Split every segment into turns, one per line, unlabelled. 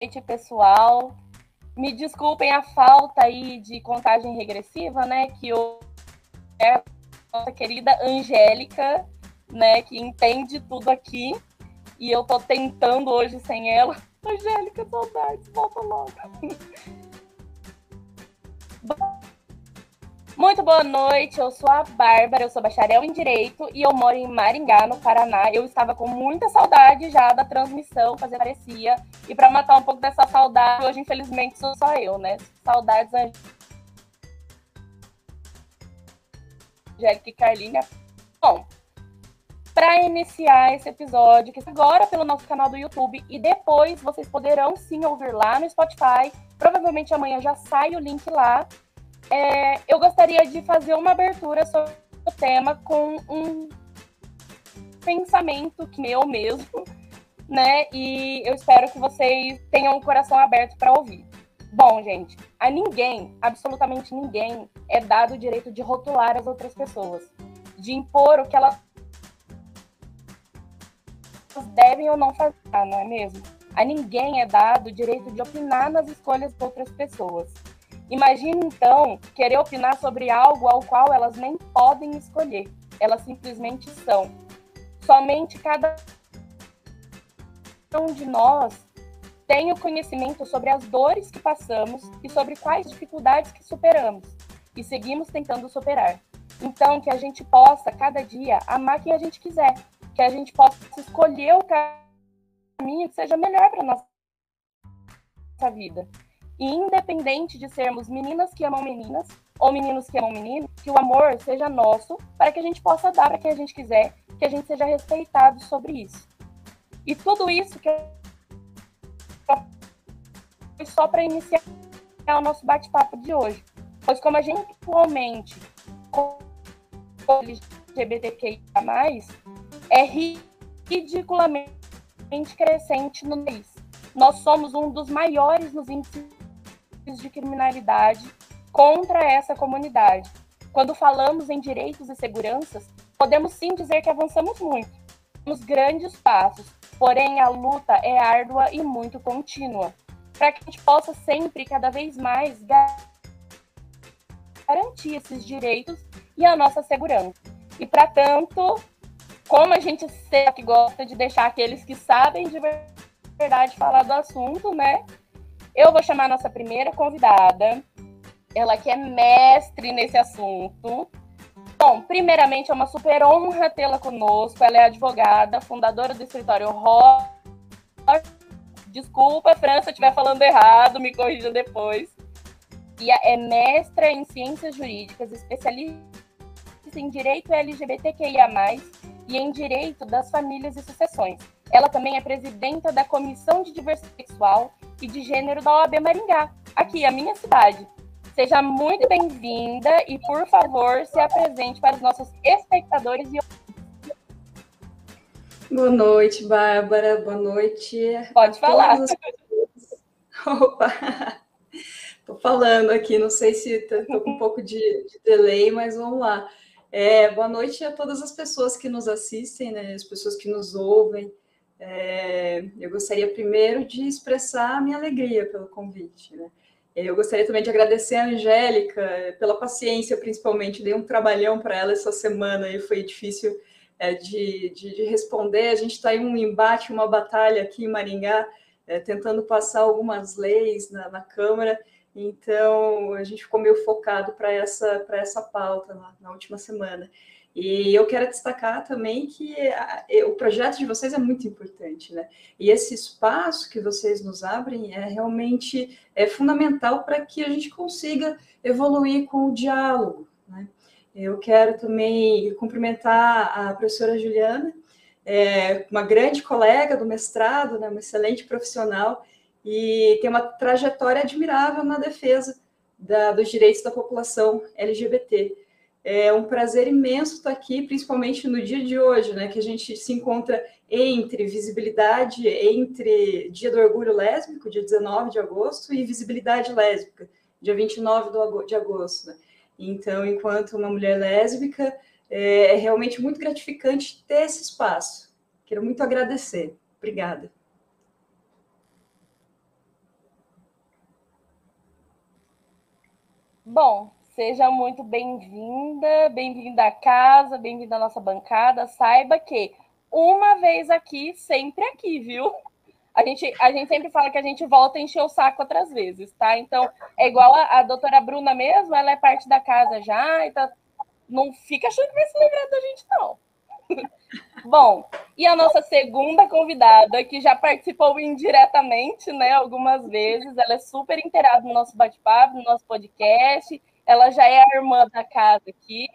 noite, pessoal. Me desculpem a falta aí de contagem regressiva, né? Que eu é a nossa querida Angélica, né? Que entende tudo aqui. E eu tô tentando hoje sem ela. Angélica, saudades, volta logo. Muito boa noite, eu sou a Bárbara, eu sou bacharel em Direito e eu moro em Maringá, no Paraná. Eu estava com muita saudade já da transmissão, fazer parecia. E para matar um pouco dessa saudade, hoje infelizmente sou só eu, né? Saudades Angélica e Carlinha. Bom, para iniciar esse episódio, que agora pelo nosso canal do YouTube e depois vocês poderão sim ouvir lá no Spotify. Provavelmente amanhã já sai o link lá é, eu gostaria de fazer uma abertura sobre o tema com um pensamento que meu mesmo, né? E eu espero que vocês tenham o coração aberto para ouvir. Bom, gente, a ninguém, absolutamente ninguém, é dado o direito de rotular as outras pessoas, de impor o que elas devem ou não fazer, não é mesmo? A ninguém é dado o direito de opinar nas escolhas de outras pessoas. Imagine então querer opinar sobre algo ao qual elas nem podem escolher, elas simplesmente são. Somente cada um de nós tem o conhecimento sobre as dores que passamos e sobre quais dificuldades que superamos e seguimos tentando superar. Então, que a gente possa, cada dia, amar quem a gente quiser, que a gente possa escolher o caminho que seja melhor para nossa vida. E independente de sermos meninas que amam meninas ou meninos que amam meninos, que o amor seja nosso para que a gente possa dar para quem a gente quiser, que a gente seja respeitado sobre isso. E tudo isso que foi só para iniciar o nosso bate-papo de hoje. Pois como a gente atualmente LGBTQIA+, é ridiculamente crescente no país. Nós somos um dos maiores nos índices de criminalidade contra essa comunidade. Quando falamos em direitos e seguranças, podemos sim dizer que avançamos muito. Temos grandes passos, porém a luta é árdua e muito contínua, para que a gente possa sempre, cada vez mais, garantir esses direitos e a nossa segurança. E para tanto, como a gente sempre gosta de deixar aqueles que sabem de verdade falar do assunto, né? Eu vou chamar a nossa primeira convidada, ela que é mestre nesse assunto. Bom, primeiramente é uma super honra tê-la conosco. Ela é advogada, fundadora do escritório Rosa. Desculpa, França, se eu estiver falando errado, me corrija depois. E é mestra em ciências jurídicas, especialista em direito LGBTQIA+, e em direito das famílias e sucessões. Ela também é presidenta da Comissão de Diversidade Sexual e de Gênero da OAB Maringá, aqui, a minha cidade. Seja muito bem-vinda e, por favor, se apresente para os nossos espectadores e
Boa noite, Bárbara. Boa noite.
Pode falar.
Opa! Estou falando aqui, não sei se estou com um pouco de, de delay, mas vamos lá. É, boa noite a todas as pessoas que nos assistem, né, as pessoas que nos ouvem. É, eu gostaria primeiro de expressar a minha alegria pelo convite. Né? Eu gostaria também de agradecer a Angélica pela paciência, principalmente. Dei um trabalhão para ela essa semana e foi difícil é, de, de, de, responder. A gente está em um embate, uma batalha aqui em Maringá, é, tentando passar algumas leis na, na, Câmara. Então, a gente ficou meio focado para essa, essa pauta na, na última semana. E eu quero destacar também que a, o projeto de vocês é muito importante, né? E esse espaço que vocês nos abrem é realmente é fundamental para que a gente consiga evoluir com o diálogo, né? Eu quero também cumprimentar a professora Juliana, é uma grande colega do mestrado, né, uma excelente profissional, e tem uma trajetória admirável na defesa da, dos direitos da população LGBT. É um prazer imenso estar aqui, principalmente no dia de hoje, né, que a gente se encontra entre visibilidade, entre Dia do Orgulho Lésbico, dia 19 de agosto, e visibilidade lésbica, dia 29 de agosto. Né? Então, enquanto uma mulher lésbica, é, é realmente muito gratificante ter esse espaço. Quero muito agradecer. Obrigada.
Bom, seja muito bem-vinda, bem-vinda à casa, bem-vinda à nossa bancada. Saiba que uma vez aqui, sempre aqui, viu? A gente, a gente sempre fala que a gente volta a encher o saco outras vezes, tá? Então, é igual a, a doutora Bruna mesmo, ela é parte da casa já, então não fica achando que vai se lembrar da gente, não. Bom, e a nossa segunda convidada, que já participou indiretamente, né, algumas vezes, ela é super inteirada no nosso bate-papo, no nosso podcast, ela já é a irmã da casa aqui,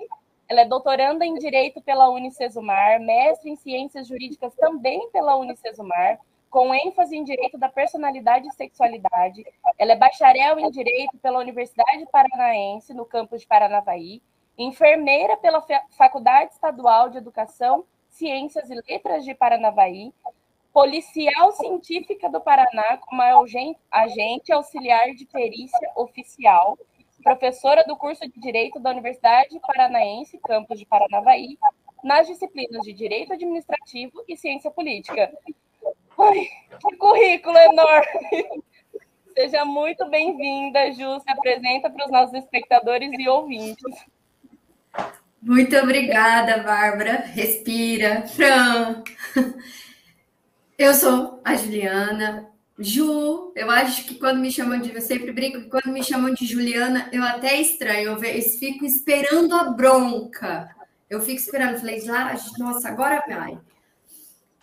ela é doutoranda em Direito pela Unicesumar, mestre em Ciências Jurídicas também pela Unicesumar, com ênfase em Direito da Personalidade e Sexualidade. Ela é bacharel em Direito pela Universidade Paranaense, no campus de Paranavaí, enfermeira pela Faculdade Estadual de Educação, Ciências e Letras de Paranavaí, policial científica do Paraná como agente auxiliar de perícia oficial professora do curso de Direito da Universidade Paranaense, campus de Paranavaí, nas disciplinas de Direito Administrativo e Ciência Política. Ai, que currículo enorme! Seja muito bem-vinda, Ju. Se apresenta para os nossos espectadores e ouvintes.
Muito obrigada, Bárbara. Respira. Fran. Eu sou a Juliana, Ju, eu acho que quando me chamam de. Eu sempre brinco que quando me chamam de Juliana, eu até estranho. Eu, eu fico esperando a bronca. Eu fico esperando. Falei, ah, nossa, agora vai.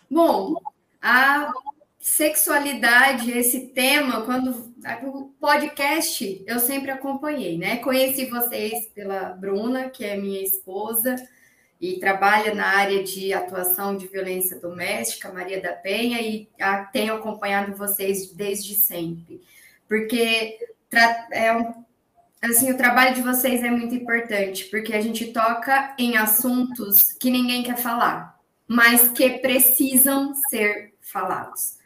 Bom, a sexualidade, esse tema, quando. O podcast eu sempre acompanhei, né? Conheci vocês pela Bruna, que é minha esposa e trabalha na área de atuação de violência doméstica, Maria da Penha, e a, tenho acompanhado vocês desde sempre, porque é assim, o trabalho de vocês é muito importante, porque a gente toca em assuntos que ninguém quer falar, mas que precisam ser falados.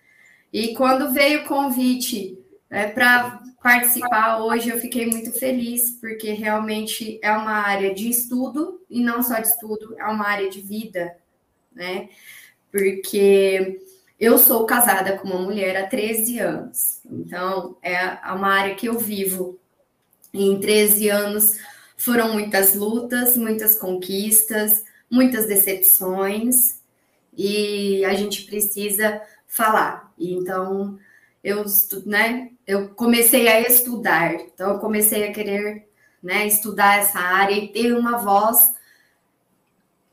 E quando veio o convite é, para participar hoje, eu fiquei muito feliz, porque realmente é uma área de estudo, e não só de estudo, é uma área de vida, né? Porque eu sou casada com uma mulher há 13 anos, então é uma área que eu vivo. E em 13 anos foram muitas lutas, muitas conquistas, muitas decepções, e a gente precisa falar. Então, eu, né, eu comecei a estudar, então eu comecei a querer né, estudar essa área e ter uma voz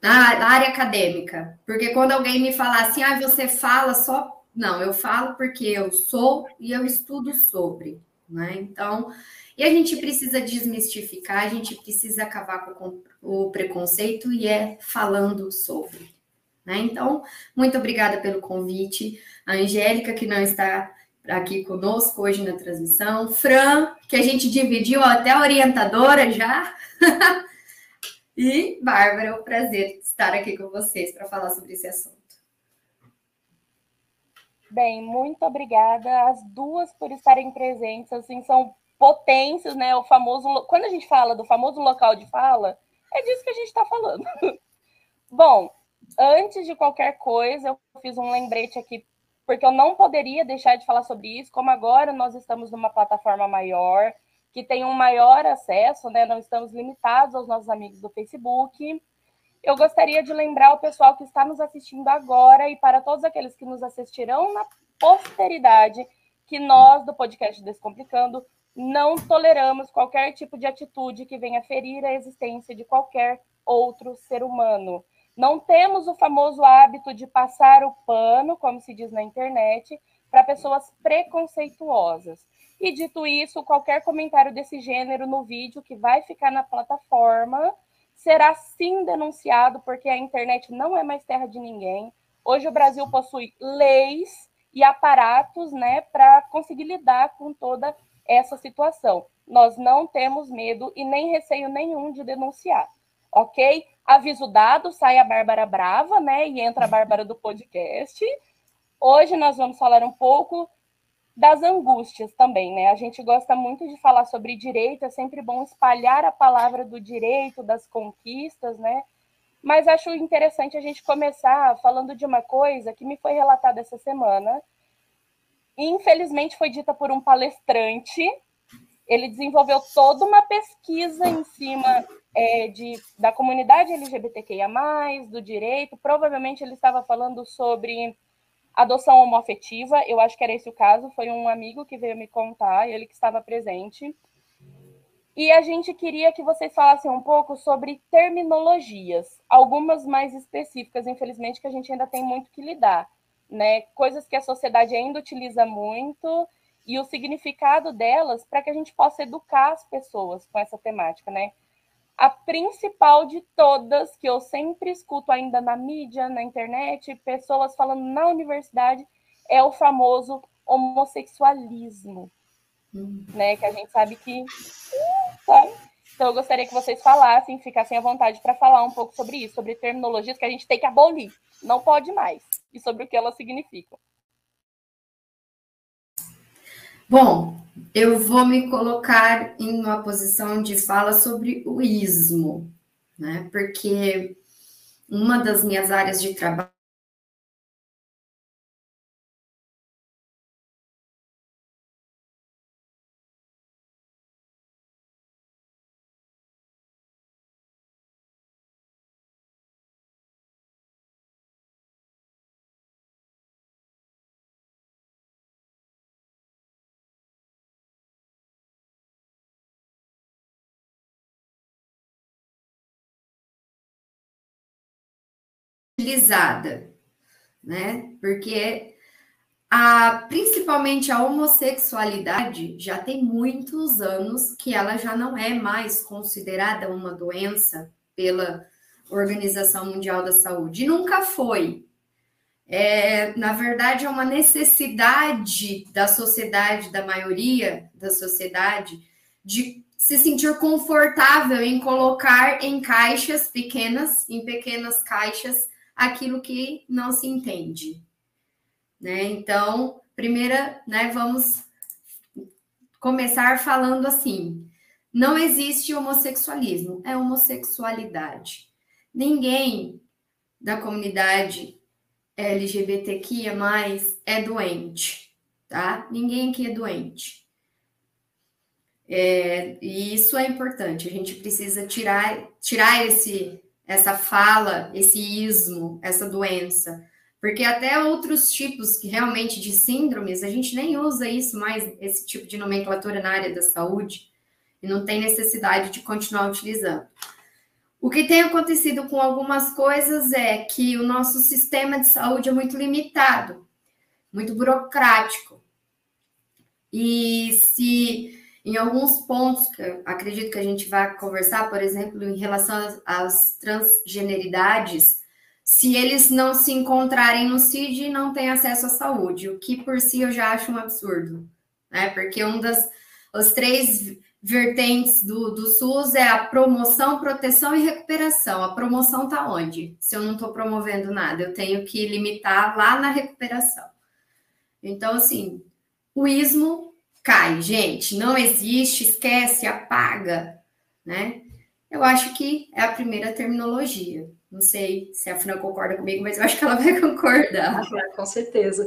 na área acadêmica. Porque quando alguém me fala assim, ah, você fala só. Não, eu falo porque eu sou e eu estudo sobre. Né? Então, e a gente precisa desmistificar, a gente precisa acabar com o preconceito e é falando sobre. Né? Então, muito obrigada pelo convite. A Angélica, que não está aqui conosco hoje na transmissão. Fran, que a gente dividiu até orientadora já. e Bárbara, é um prazer estar aqui com vocês para falar sobre esse assunto.
Bem, muito obrigada às duas por estarem presentes. Assim, são potências, né? O famoso. Quando a gente fala do famoso local de fala, é disso que a gente está falando. Bom, antes de qualquer coisa, eu fiz um lembrete aqui porque eu não poderia deixar de falar sobre isso, como agora nós estamos numa plataforma maior, que tem um maior acesso, né? Não estamos limitados aos nossos amigos do Facebook. Eu gostaria de lembrar o pessoal que está nos assistindo agora e para todos aqueles que nos assistirão na posteridade que nós do podcast Descomplicando não toleramos qualquer tipo de atitude que venha ferir a existência de qualquer outro ser humano. Não temos o famoso hábito de passar o pano, como se diz na internet, para pessoas preconceituosas. E dito isso, qualquer comentário desse gênero no vídeo que vai ficar na plataforma será sim denunciado, porque a internet não é mais terra de ninguém. Hoje o Brasil possui leis e aparatos né, para conseguir lidar com toda essa situação. Nós não temos medo e nem receio nenhum de denunciar, ok? Aviso dado, sai a Bárbara Brava, né? E entra a Bárbara do podcast. Hoje nós vamos falar um pouco das angústias também, né? A gente gosta muito de falar sobre direito, é sempre bom espalhar a palavra do direito, das conquistas, né? Mas acho interessante a gente começar falando de uma coisa que me foi relatada essa semana. Infelizmente foi dita por um palestrante ele desenvolveu toda uma pesquisa em cima é, de, da comunidade LGBTQIA, do direito. Provavelmente ele estava falando sobre adoção homoafetiva, eu acho que era esse o caso. Foi um amigo que veio me contar, ele que estava presente. E a gente queria que vocês falassem um pouco sobre terminologias, algumas mais específicas, infelizmente, que a gente ainda tem muito que lidar, né? Coisas que a sociedade ainda utiliza muito e o significado delas para que a gente possa educar as pessoas com essa temática, né? A principal de todas, que eu sempre escuto ainda na mídia, na internet, pessoas falando na universidade, é o famoso homossexualismo, hum. né? Que a gente sabe que? Então, eu gostaria que vocês falassem, ficassem à vontade para falar um pouco sobre isso, sobre terminologias que a gente tem que abolir, não pode mais, e sobre o que elas significam.
Bom, eu vou me colocar em uma posição de fala sobre o ismo, né? Porque uma das minhas áreas de trabalho utilizada, né? Porque a, principalmente a homossexualidade já tem muitos anos que ela já não é mais considerada uma doença pela Organização Mundial da Saúde. nunca foi. É, na verdade, é uma necessidade da sociedade, da maioria da sociedade, de se sentir confortável em colocar em caixas pequenas, em pequenas caixas, aquilo que não se entende. Né? Então, primeira, né, vamos começar falando assim: não existe homossexualismo, é homossexualidade. Ninguém da comunidade LGBTQIA é doente, tá? Ninguém aqui é doente. É, e isso é importante, a gente precisa tirar, tirar esse, essa fala, esse ismo, essa doença. Porque até outros tipos que realmente de síndromes, a gente nem usa isso mais, esse tipo de nomenclatura na área da saúde, e não tem necessidade de continuar utilizando. O que tem acontecido com algumas coisas é que o nosso sistema de saúde é muito limitado, muito burocrático. E se em alguns pontos, que acredito que a gente vai conversar, por exemplo, em relação às transgeneridades, se eles não se encontrarem no CID, não têm acesso à saúde, o que por si eu já acho um absurdo, né? Porque um das os três vertentes do, do SUS é a promoção, proteção e recuperação. A promoção está onde? Se eu não estou promovendo nada, eu tenho que limitar lá na recuperação. Então, assim, o ismo cai, gente, não existe, esquece, apaga, né? Eu acho que é a primeira terminologia. Não sei se a Fran concorda comigo, mas eu acho que ela vai concordar.
Ah, com certeza.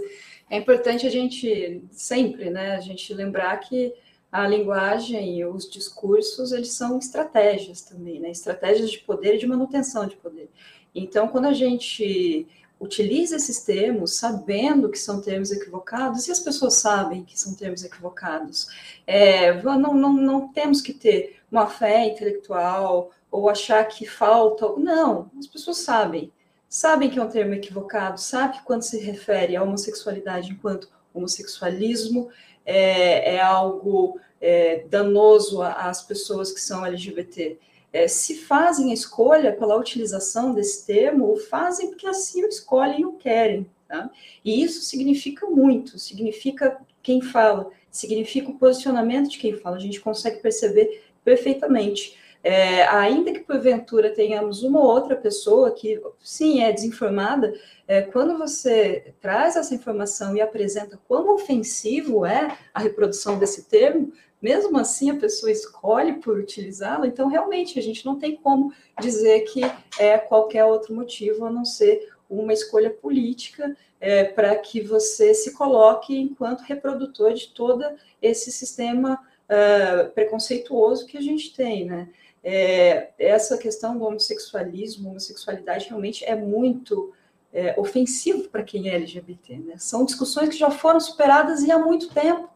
É importante a gente sempre, né, a gente lembrar que a linguagem e os discursos, eles são estratégias também, né? Estratégias de poder e de manutenção de poder. Então, quando a gente utiliza esses termos sabendo que são termos equivocados, e as pessoas sabem que são termos equivocados. É, não, não, não temos que ter uma fé intelectual ou achar que falta. Não, as pessoas sabem. Sabem que é um termo equivocado, sabe que quando se refere à homossexualidade enquanto homossexualismo é, é algo é, danoso às pessoas que são LGBT é, se fazem a escolha pela utilização desse termo, o fazem porque assim o escolhem e o querem. Tá? E isso significa muito, significa quem fala, significa o posicionamento de quem fala, a gente consegue perceber perfeitamente. É, ainda que porventura tenhamos uma ou outra pessoa que, sim, é desinformada, é, quando você traz essa informação e apresenta quão ofensivo é a reprodução desse termo, mesmo assim a pessoa escolhe por utilizá-la, então realmente a gente não tem como dizer que é qualquer outro motivo a não ser uma escolha política é, para que você se coloque enquanto reprodutor de todo esse sistema uh, preconceituoso que a gente tem, né? É, essa questão do homossexualismo, homossexualidade realmente é muito é, ofensivo para quem é LGBT, né? São discussões que já foram superadas e há muito tempo.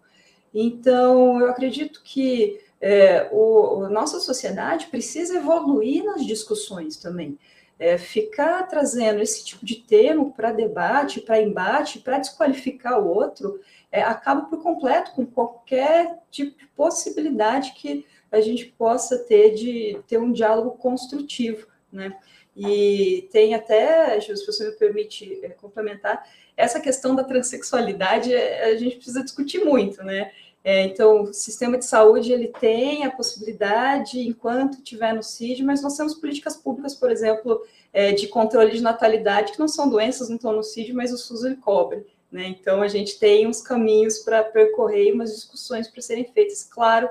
Então, eu acredito que é, o, a nossa sociedade precisa evoluir nas discussões também. É, ficar trazendo esse tipo de termo para debate, para embate, para desqualificar o outro, é, acaba por completo com qualquer tipo de possibilidade que a gente possa ter de ter um diálogo construtivo, né? E tem até, se você me permite é, complementar, essa questão da transexualidade é, a gente precisa discutir muito, né? É, então, o sistema de saúde ele tem a possibilidade, enquanto tiver no CID, mas nós temos políticas públicas, por exemplo, é, de controle de natalidade, que não são doenças, não estão no CID, mas o SUS ele cobre. Né? Então, a gente tem uns caminhos para percorrer e umas discussões para serem feitas, claro,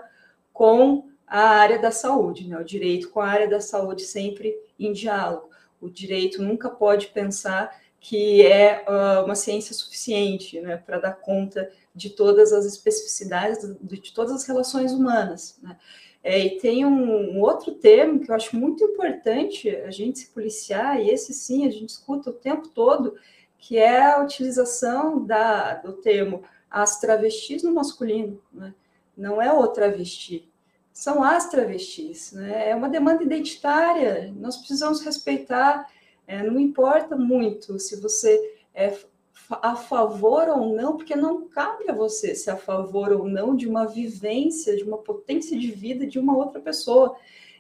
com a área da saúde, né? o direito com a área da saúde sempre em diálogo. O direito nunca pode pensar que é uh, uma ciência suficiente né, para dar conta de todas as especificidades de, de todas as relações humanas. Né? É, e tem um, um, outro termo que eu acho muito importante a gente se policiar, e esse sim a gente escuta o tempo todo, que é a utilização da, do termo as travestis no masculino, né? não é o travesti, são as travestis, né? é uma demanda identitária, nós precisamos respeitar, é, não importa muito se você é a favor ou não, porque não cabe a você ser a favor ou não de uma vivência, de uma potência de vida de uma outra pessoa.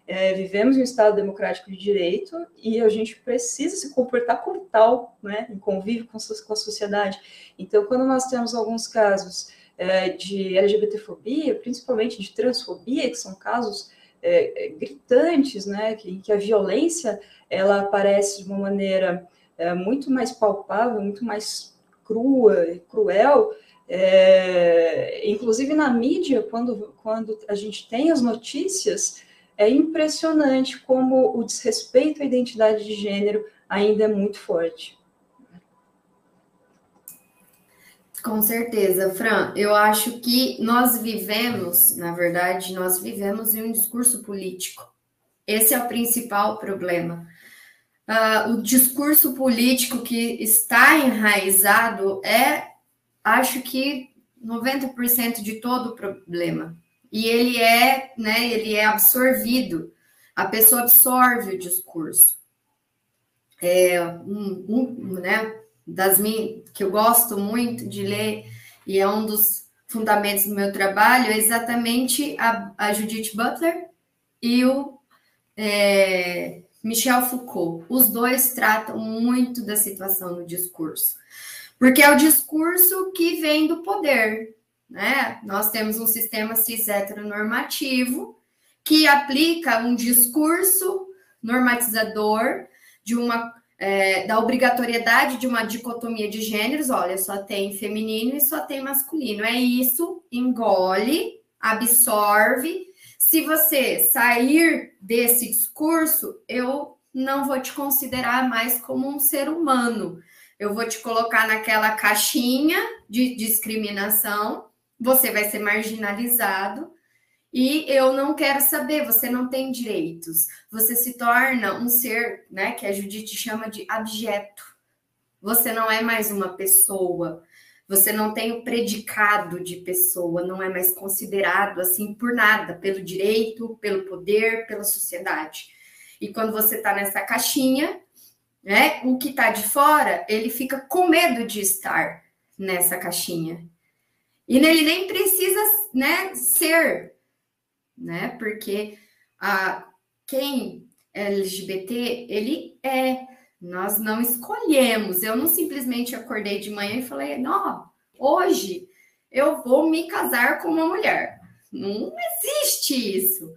É, vivemos em um Estado democrático de direito e a gente precisa se comportar como tal, né, em convívio com, com a sociedade. Então, quando nós temos alguns casos é, de LGBTfobia, principalmente de transfobia, que são casos é, é, gritantes, né, que, que a violência ela aparece de uma maneira é, muito mais palpável, muito mais crua, cruel, é, inclusive na mídia, quando, quando a gente tem as notícias, é impressionante como o desrespeito à identidade de gênero ainda é muito forte.
Com certeza, Fran. Eu acho que nós vivemos, na verdade, nós vivemos em um discurso político. Esse é o principal problema. Uh, o discurso político que está enraizado é, acho que, 90% de todo o problema e ele é, né, ele é absorvido. A pessoa absorve o discurso. É um, um né, das minhas que eu gosto muito de ler e é um dos fundamentos do meu trabalho é exatamente a, a Judith Butler e o é, Michel Foucault. Os dois tratam muito da situação no discurso, porque é o discurso que vem do poder, né? Nós temos um sistema cis heteronormativo que aplica um discurso normatizador de uma é, da obrigatoriedade de uma dicotomia de gêneros, olha, só tem feminino e só tem masculino. É isso, engole, absorve. Se você sair desse discurso, eu não vou te considerar mais como um ser humano. Eu vou te colocar naquela caixinha de discriminação você vai ser marginalizado e eu não quero saber, você não tem direitos. Você se torna um ser, né, que a Judite chama de abjeto. Você não é mais uma pessoa. Você não tem o predicado de pessoa, não é mais considerado assim por nada, pelo direito, pelo poder, pela sociedade. E quando você está nessa caixinha, né, o que está de fora, ele fica com medo de estar nessa caixinha. E ele nem precisa né, ser, né? Porque a, quem é LGBT, ele é. Nós não escolhemos. Eu não simplesmente acordei de manhã e falei, não, hoje eu vou me casar com uma mulher. Não existe isso.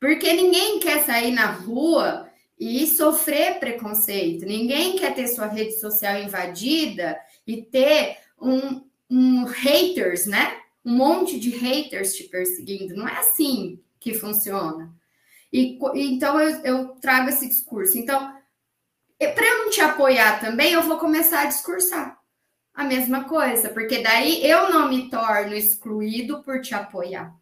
Porque ninguém quer sair na rua e sofrer preconceito. Ninguém quer ter sua rede social invadida e ter um, um haters, né? Um monte de haters te perseguindo. Não é assim que funciona. E então eu, eu trago esse discurso. Então, para eu não te apoiar também, eu vou começar a discursar a mesma coisa, porque daí eu não me torno excluído por te apoiar.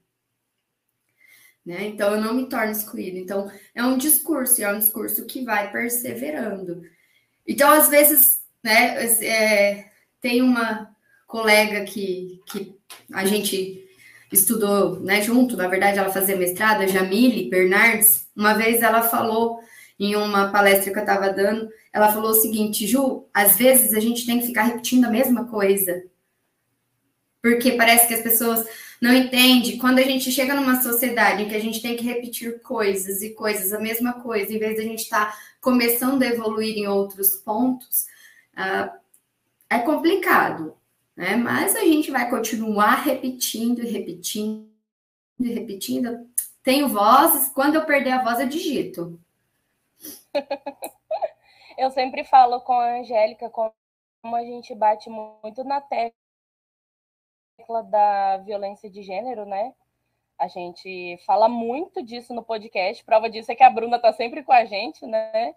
né? Então eu não me torno excluído. Então é um discurso, é um discurso que vai perseverando. Então, às vezes, né, é, tem uma colega que, que a gente estudou né, junto, na verdade, ela fazia mestrado, a Jamile Bernardes. Uma vez ela falou em uma palestra que eu estava dando, ela falou o seguinte, Ju, às vezes a gente tem que ficar repetindo a mesma coisa. Porque parece que as pessoas não entendem. Quando a gente chega numa sociedade em que a gente tem que repetir coisas e coisas, a mesma coisa, em vez de a gente estar tá começando a evoluir em outros pontos, uh, é complicado. Né? Mas a gente vai continuar repetindo e repetindo e repetindo. Tenho vozes, quando eu perder a voz, eu digito.
eu sempre falo com a Angélica como a gente bate muito na tecla da violência de gênero, né? A gente fala muito disso no podcast. Prova disso é que a Bruna tá sempre com a gente, né?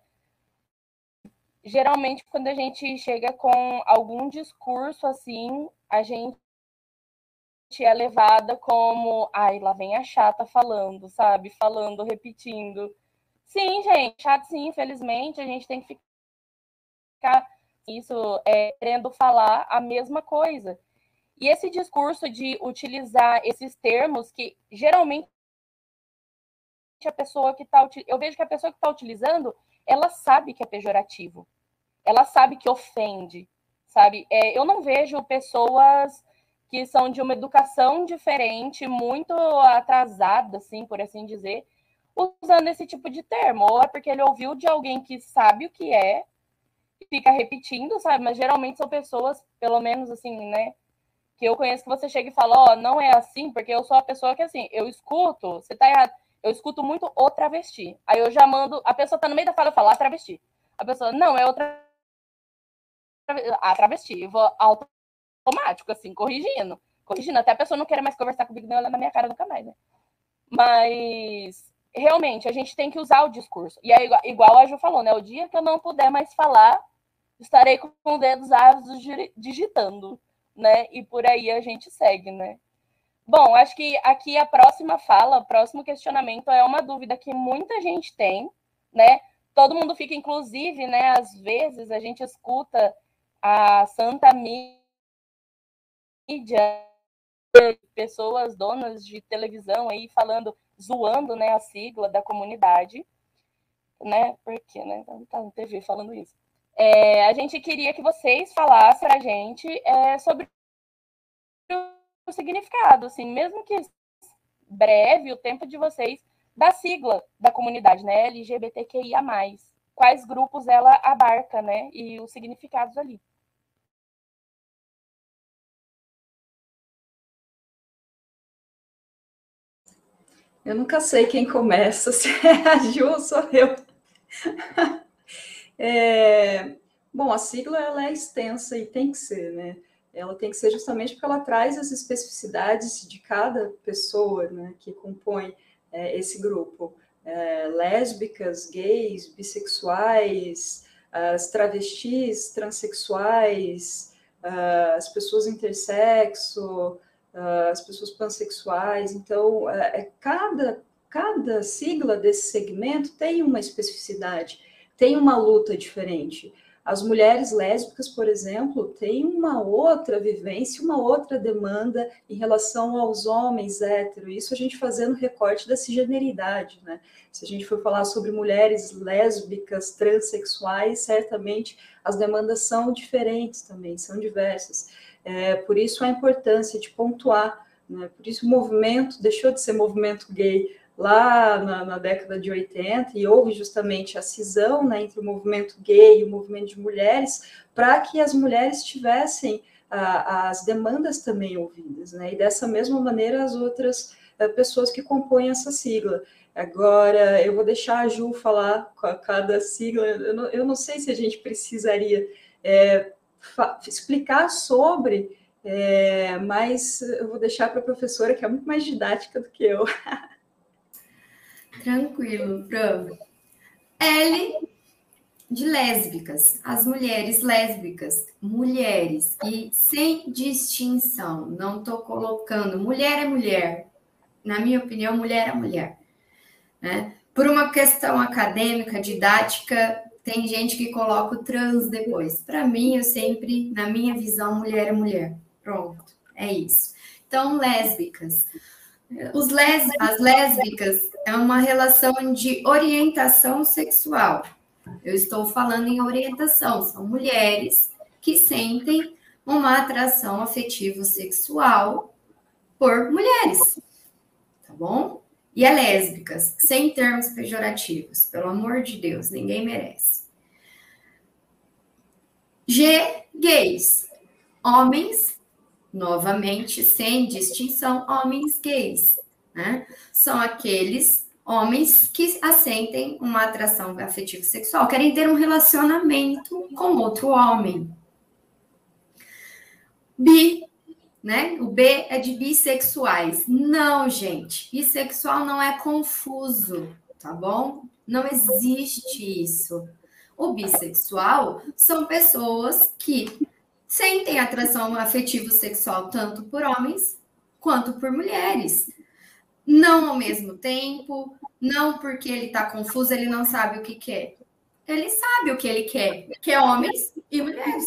Geralmente quando a gente chega com algum discurso assim, a gente é levada como, ai, lá vem a chata falando, sabe? Falando, repetindo. Sim, gente, chato sim, infelizmente, a gente tem que ficar isso é, querendo falar a mesma coisa. E esse discurso de utilizar esses termos que geralmente a pessoa que está eu vejo que a pessoa que está utilizando ela sabe que é pejorativo. Ela sabe que ofende, sabe? É, eu não vejo pessoas que são de uma educação diferente, muito atrasada, assim, por assim dizer, usando esse tipo de termo. Ou é porque ele ouviu de alguém que sabe o que é, fica repetindo, sabe? Mas geralmente são pessoas, pelo menos assim, né? Que eu conheço que você chega e fala, ó, oh, não é assim, porque eu sou a pessoa que, assim, eu escuto, você tá errado eu escuto muito o travesti. Aí eu já mando, a pessoa tá no meio da fala, eu falo, a travesti. A pessoa, não, é outra a travesti. Eu vou automático, assim, corrigindo. Corrigindo, até a pessoa não querer mais conversar comigo, nem olhar na minha cara nunca mais, né? Mas, realmente, a gente tem que usar o discurso. E é igual, igual a Ju falou, né? O dia que eu não puder mais falar, estarei com os dedos ávidos digitando, né? E por aí a gente segue, né? Bom, acho que aqui a próxima fala, o próximo questionamento é uma dúvida que muita gente tem, né? Todo mundo fica, inclusive, né? Às vezes a gente escuta a Santa Mídia, pessoas donas de televisão aí falando, zoando, né, a sigla da comunidade, né? Porque, né? Não tá na TV falando isso. É, a gente queria que vocês falassem para a gente é, sobre significado, assim, mesmo que breve, o tempo de vocês, da sigla da comunidade, né, LGBTQIA+. Quais grupos ela abarca, né, e os significados ali.
Eu nunca sei quem começa, se é a Ju ou sou eu. É, bom, a sigla ela é extensa e tem que ser, né? Ela tem que ser justamente porque ela traz as especificidades de cada pessoa né, que compõe é, esse grupo. É, lésbicas, gays, bissexuais, as travestis, transexuais, as pessoas intersexo, as pessoas pansexuais. Então, é, é, cada, cada sigla desse segmento tem uma especificidade, tem uma luta diferente. As mulheres lésbicas, por exemplo, têm uma outra vivência, uma outra demanda em relação aos homens héteros. Isso a gente fazendo recorte da cisgeneridade, né? Se a gente for falar sobre mulheres lésbicas, transexuais, certamente as demandas são diferentes também, são diversas. É, por isso a importância de pontuar, né? Por isso o movimento deixou de ser movimento gay lá na, na, década de 80, e houve justamente a cisão né, entre o movimento gay e o movimento de mulheres, para que as mulheres tivessem as demandas também ouvidas, né? E dessa mesma maneira as outras eh, pessoas que compõem essa sigla. Agora, eu vou deixar a Ju falar com a cada sigla, eu não, eu não sei se a gente precisaria é, explicar sobre, é, mas eu vou deixar para a professora, que é muito mais didática do que eu.
Tranquilo, Fran. L de lésbicas, as mulheres lésbicas, mulheres, e sem distinção, não estou colocando, mulher é mulher, na minha opinião, mulher é mulher. né? Por uma questão acadêmica, didática, tem gente que coloca o trans depois. Para mim, eu sempre, na minha visão, mulher é mulher. Pronto, é isso. Então, lésbicas. Os les... As lésbicas é uma relação de orientação sexual. Eu estou falando em orientação, são mulheres que sentem uma atração afetivo-sexual por mulheres, tá bom? E é lésbicas, sem termos pejorativos, pelo amor de Deus, ninguém merece. G, gays, homens, novamente, sem distinção, homens gays, né? São aqueles homens que assentem uma atração afetivo sexual, querem ter um relacionamento com outro homem. Bi, né? O B é de bissexuais. Não, gente, bissexual não é confuso, tá bom? Não existe isso. O bissexual são pessoas que sentem atração afetivo sexual tanto por homens quanto por mulheres não ao mesmo tempo, não porque ele está confuso, ele não sabe o que quer. Ele sabe o que ele quer, que é homens e mulheres.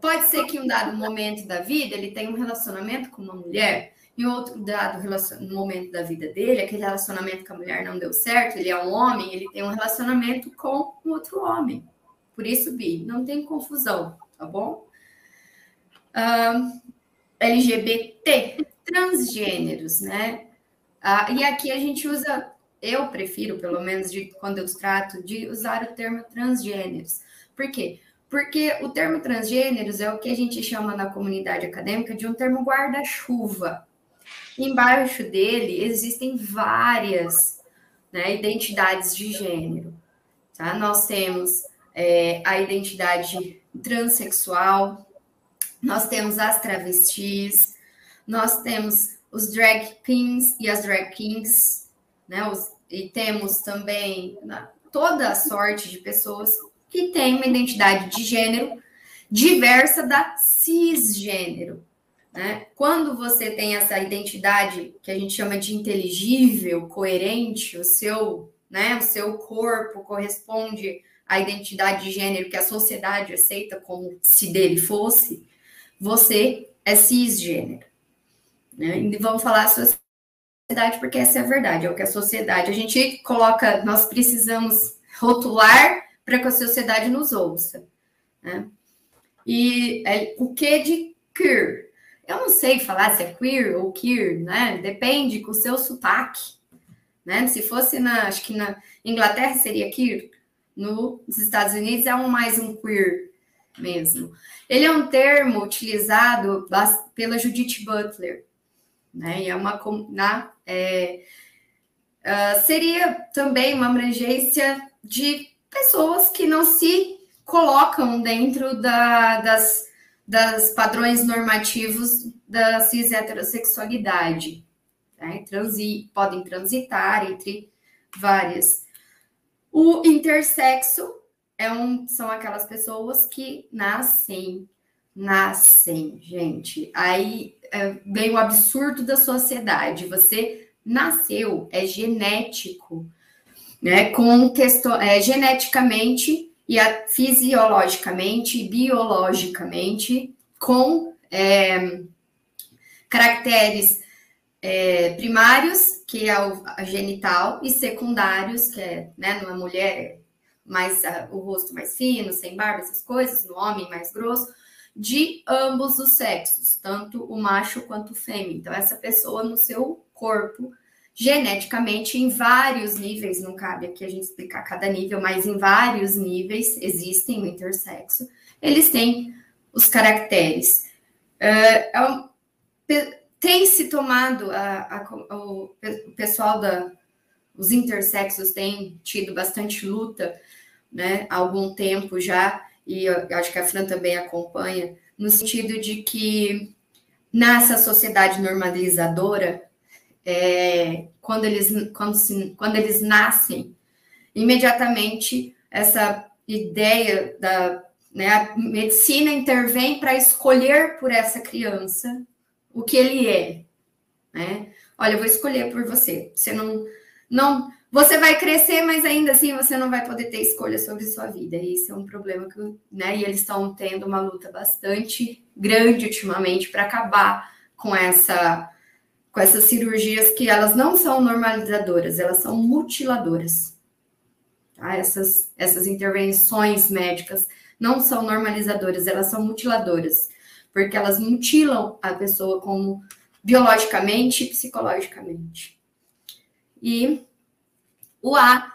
Pode ser que em um dado momento da vida ele tenha um relacionamento com uma mulher, em outro dado momento da vida dele, aquele relacionamento com a mulher não deu certo, ele é um homem, ele tem um relacionamento com um outro homem. Por isso, Bi, não tem confusão, tá bom? Um, LGBT, transgêneros, né? Ah, e aqui a gente usa, eu prefiro, pelo menos de, quando eu trato, de usar o termo transgêneros. Por quê? Porque o termo transgêneros é o que a gente chama na comunidade acadêmica de um termo guarda-chuva. Embaixo dele existem várias né, identidades de gênero. Tá? Nós temos é, a identidade transexual, nós temos as travestis, nós temos os drag queens e as drag kings, né? Os, e temos também né, toda a sorte de pessoas que têm uma identidade de gênero diversa da cisgênero. Né? Quando você tem essa identidade que a gente chama de inteligível, coerente, o seu, né, o seu corpo corresponde à identidade de gênero que a sociedade aceita como se dele fosse, você é cisgênero. Né? E vamos falar a sociedade, porque essa é a verdade, é o que a sociedade. A gente coloca, nós precisamos rotular para que a sociedade nos ouça. Né? E é, o que de queer? Eu não sei falar se é queer ou queer, né? Depende com o seu sotaque. Né? Se fosse na, acho que na Inglaterra seria queer, nos Estados Unidos é um mais um queer mesmo. Ele é um termo utilizado pela Judith Butler né? E é uma na, é, uh, seria também uma abrangência de pessoas que não se colocam dentro da, das, das padrões normativos da cis heterossexualidade. Né? Transi, podem transitar entre várias. O intersexo é um, são aquelas pessoas que nascem nascem, gente. Aí é, vem o absurdo da sociedade. Você nasceu, é genético, né? Com questão, é, geneticamente e a, fisiologicamente, biologicamente, com é, caracteres é, primários, que é o genital, e secundários, que é, né, numa mulher mais o rosto mais fino, sem barba, essas coisas, no homem mais grosso de ambos os sexos, tanto o macho quanto o fêmea. Então, essa pessoa no seu corpo, geneticamente, em vários níveis, não cabe aqui a gente explicar cada nível, mas em vários níveis existem o intersexo, eles têm os caracteres. Uh, é tem se tomado, a, a, o pessoal da, os intersexos têm tido bastante luta, né, há algum tempo já, e acho que a Fran também acompanha, no sentido de que nessa sociedade normalizadora, é, quando, eles, quando, se, quando eles nascem, imediatamente essa ideia da né, a medicina intervém para escolher por essa criança o que ele é. Né? Olha, eu vou escolher por você. Você não, não, você vai crescer, mas ainda assim você não vai poder ter escolha sobre sua vida. E isso é um problema que, né? E eles estão tendo uma luta bastante grande ultimamente para acabar com essa com essas cirurgias que elas não são normalizadoras, elas são mutiladoras. Tá? Essas, essas intervenções médicas não são normalizadoras, elas são mutiladoras, porque elas mutilam a pessoa como biologicamente e psicologicamente. E o A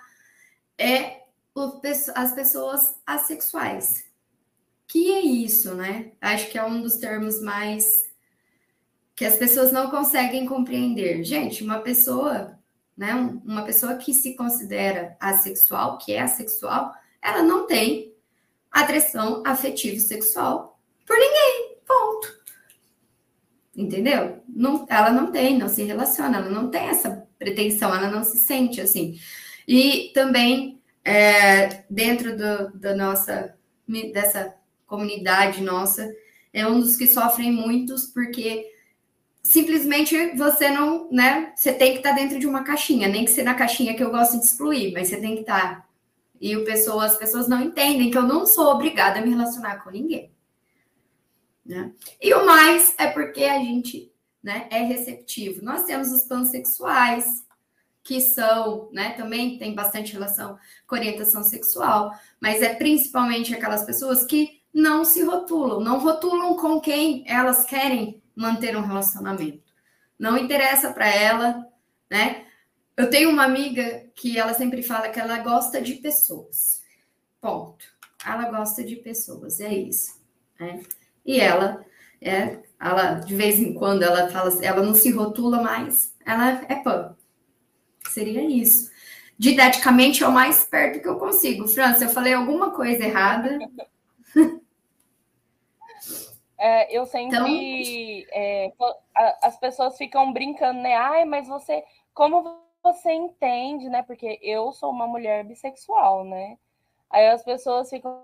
é o, as pessoas assexuais. Que é isso, né? Acho que é um dos termos mais que as pessoas não conseguem compreender. Gente, uma pessoa, né, uma pessoa que se considera assexual, que é assexual, ela não tem atração afetivo sexual por ninguém. Ponto. Entendeu? Não, ela não tem, não se relaciona, ela não tem essa pretensão, ela não se sente assim. E também é, dentro do, da nossa dessa comunidade nossa é um dos que sofrem muitos porque simplesmente você não, né? Você tem que estar dentro de uma caixinha, nem que seja na caixinha que eu gosto de excluir, mas você tem que estar. E o pessoa, as pessoas não entendem que eu não sou obrigada a me relacionar com ninguém. Né? E o mais é porque a gente né, é receptivo. Nós temos os pansexuais, que são, né, também tem bastante relação com orientação sexual, mas é principalmente aquelas pessoas que não se rotulam, não rotulam com quem elas querem manter um relacionamento. Não interessa para ela, né? Eu tenho uma amiga que ela sempre fala que ela gosta de pessoas. Ponto. Ela gosta de pessoas, é isso. Né? E ela, é, ela de vez em quando ela fala, ela não se rotula mais, ela é pan. Seria isso. Didaticamente é o mais perto que eu consigo. França, eu falei alguma coisa errada.
É, eu sempre. Então... É, as pessoas ficam brincando, né? Ai, mas você. Como você entende, né? Porque eu sou uma mulher bissexual, né? Aí as pessoas ficam.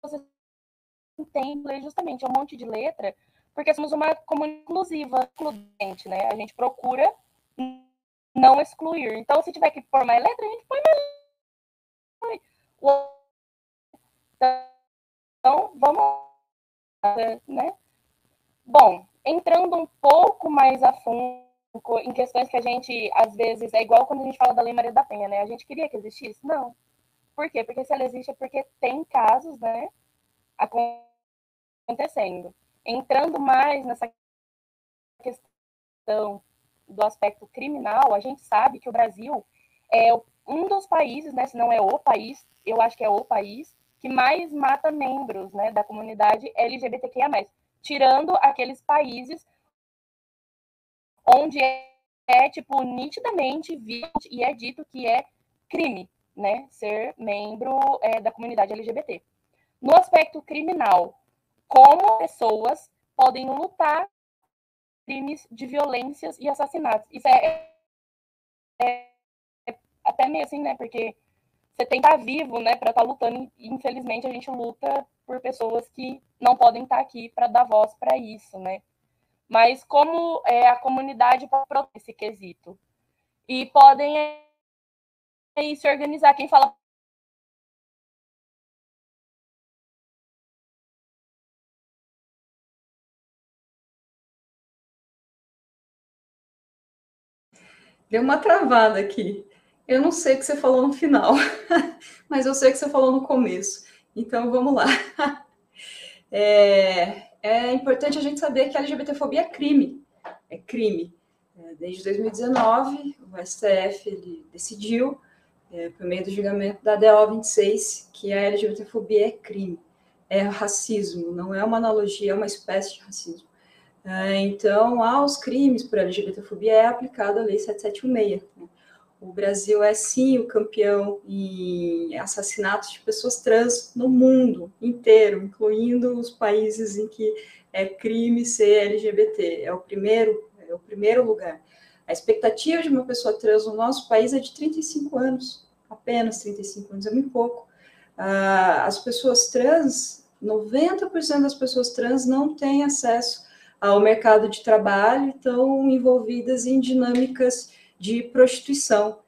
Você entende justamente é um monte de letra, porque somos uma comunidade inclusiva, includente, né? A gente procura não excluir. Então, se tiver que pôr mais letra, a gente põe mais letra. Então, vamos né? Bom, entrando um pouco mais a fundo em questões que a gente, às vezes, é igual quando a gente fala da Lei Maria da Penha, né? A gente queria que existisse? Não. Por quê? Porque se ela existe é porque tem casos, né, acontecendo. Entrando mais nessa questão do aspecto criminal, a gente sabe que o Brasil é um dos países, né, se não é o país, eu acho que é o país, que mais mata membros né, da comunidade LGBTQIA+, tirando aqueles países onde é, é tipo, nitidamente visto e é dito que é crime, né, ser membro é, da comunidade LGBT. No aspecto criminal, como pessoas podem lutar crimes de violências e assassinatos. Isso é, é, é até meio assim, né, porque você tem que estar vivo, né, para estar tá lutando. E, infelizmente, a gente luta por pessoas que não podem estar tá aqui para dar voz para isso, né? Mas como é, a comunidade pode esse quesito? E podem aí, se organizar. Quem fala
Deu uma travada aqui. Eu não sei o que você falou no final, mas eu sei o que você falou no começo. Então vamos lá. É, é importante a gente saber que a LGBTfobia é crime. É crime. É, desde 2019, o STF decidiu, é, por meio do julgamento da DO 26, que a LGBTfobia é crime. É racismo, não é uma analogia, é uma espécie de racismo. É, então, aos crimes por LGBTfobia é aplicada a Lei 7716. Né? O Brasil é sim o campeão em assassinatos de pessoas trans no mundo inteiro, incluindo os países em que é crime ser LGBT. É o primeiro, é o primeiro lugar. A expectativa de uma pessoa trans no nosso país é de 35 anos, apenas 35 anos, é muito pouco. Ah, as pessoas trans, 90% das pessoas trans não têm acesso ao mercado de trabalho, estão envolvidas em dinâmicas de prostituição.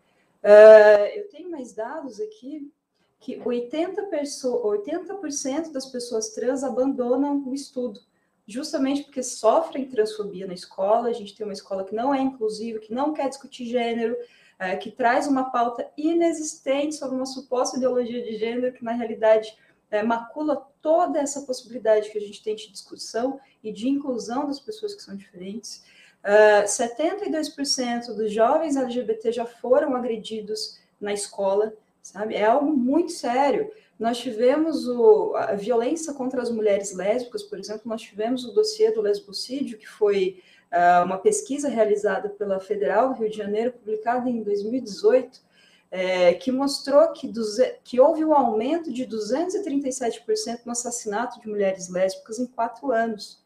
Uh, eu tenho mais dados aqui que 80%, pessoa, 80 das pessoas trans abandonam o estudo, justamente porque sofrem transfobia na escola. A gente tem uma escola que não é inclusiva, que não quer discutir gênero, é, que traz uma pauta inexistente sobre uma suposta ideologia de gênero, que na realidade é, macula toda essa possibilidade que a gente tem de discussão e de inclusão das pessoas que são diferentes. Uh, 72% dos jovens LGBT já foram agredidos na escola sabe? É algo muito sério. Nós tivemos o, a violência contra as mulheres lésbicas, por exemplo, nós tivemos o dossiê do lesbocídio, que foi uh, uma pesquisa realizada pela Federal do Rio de Janeiro, publicada em 2018, é, que mostrou que, que houve um aumento de 237% no assassinato de mulheres lésbicas em quatro anos.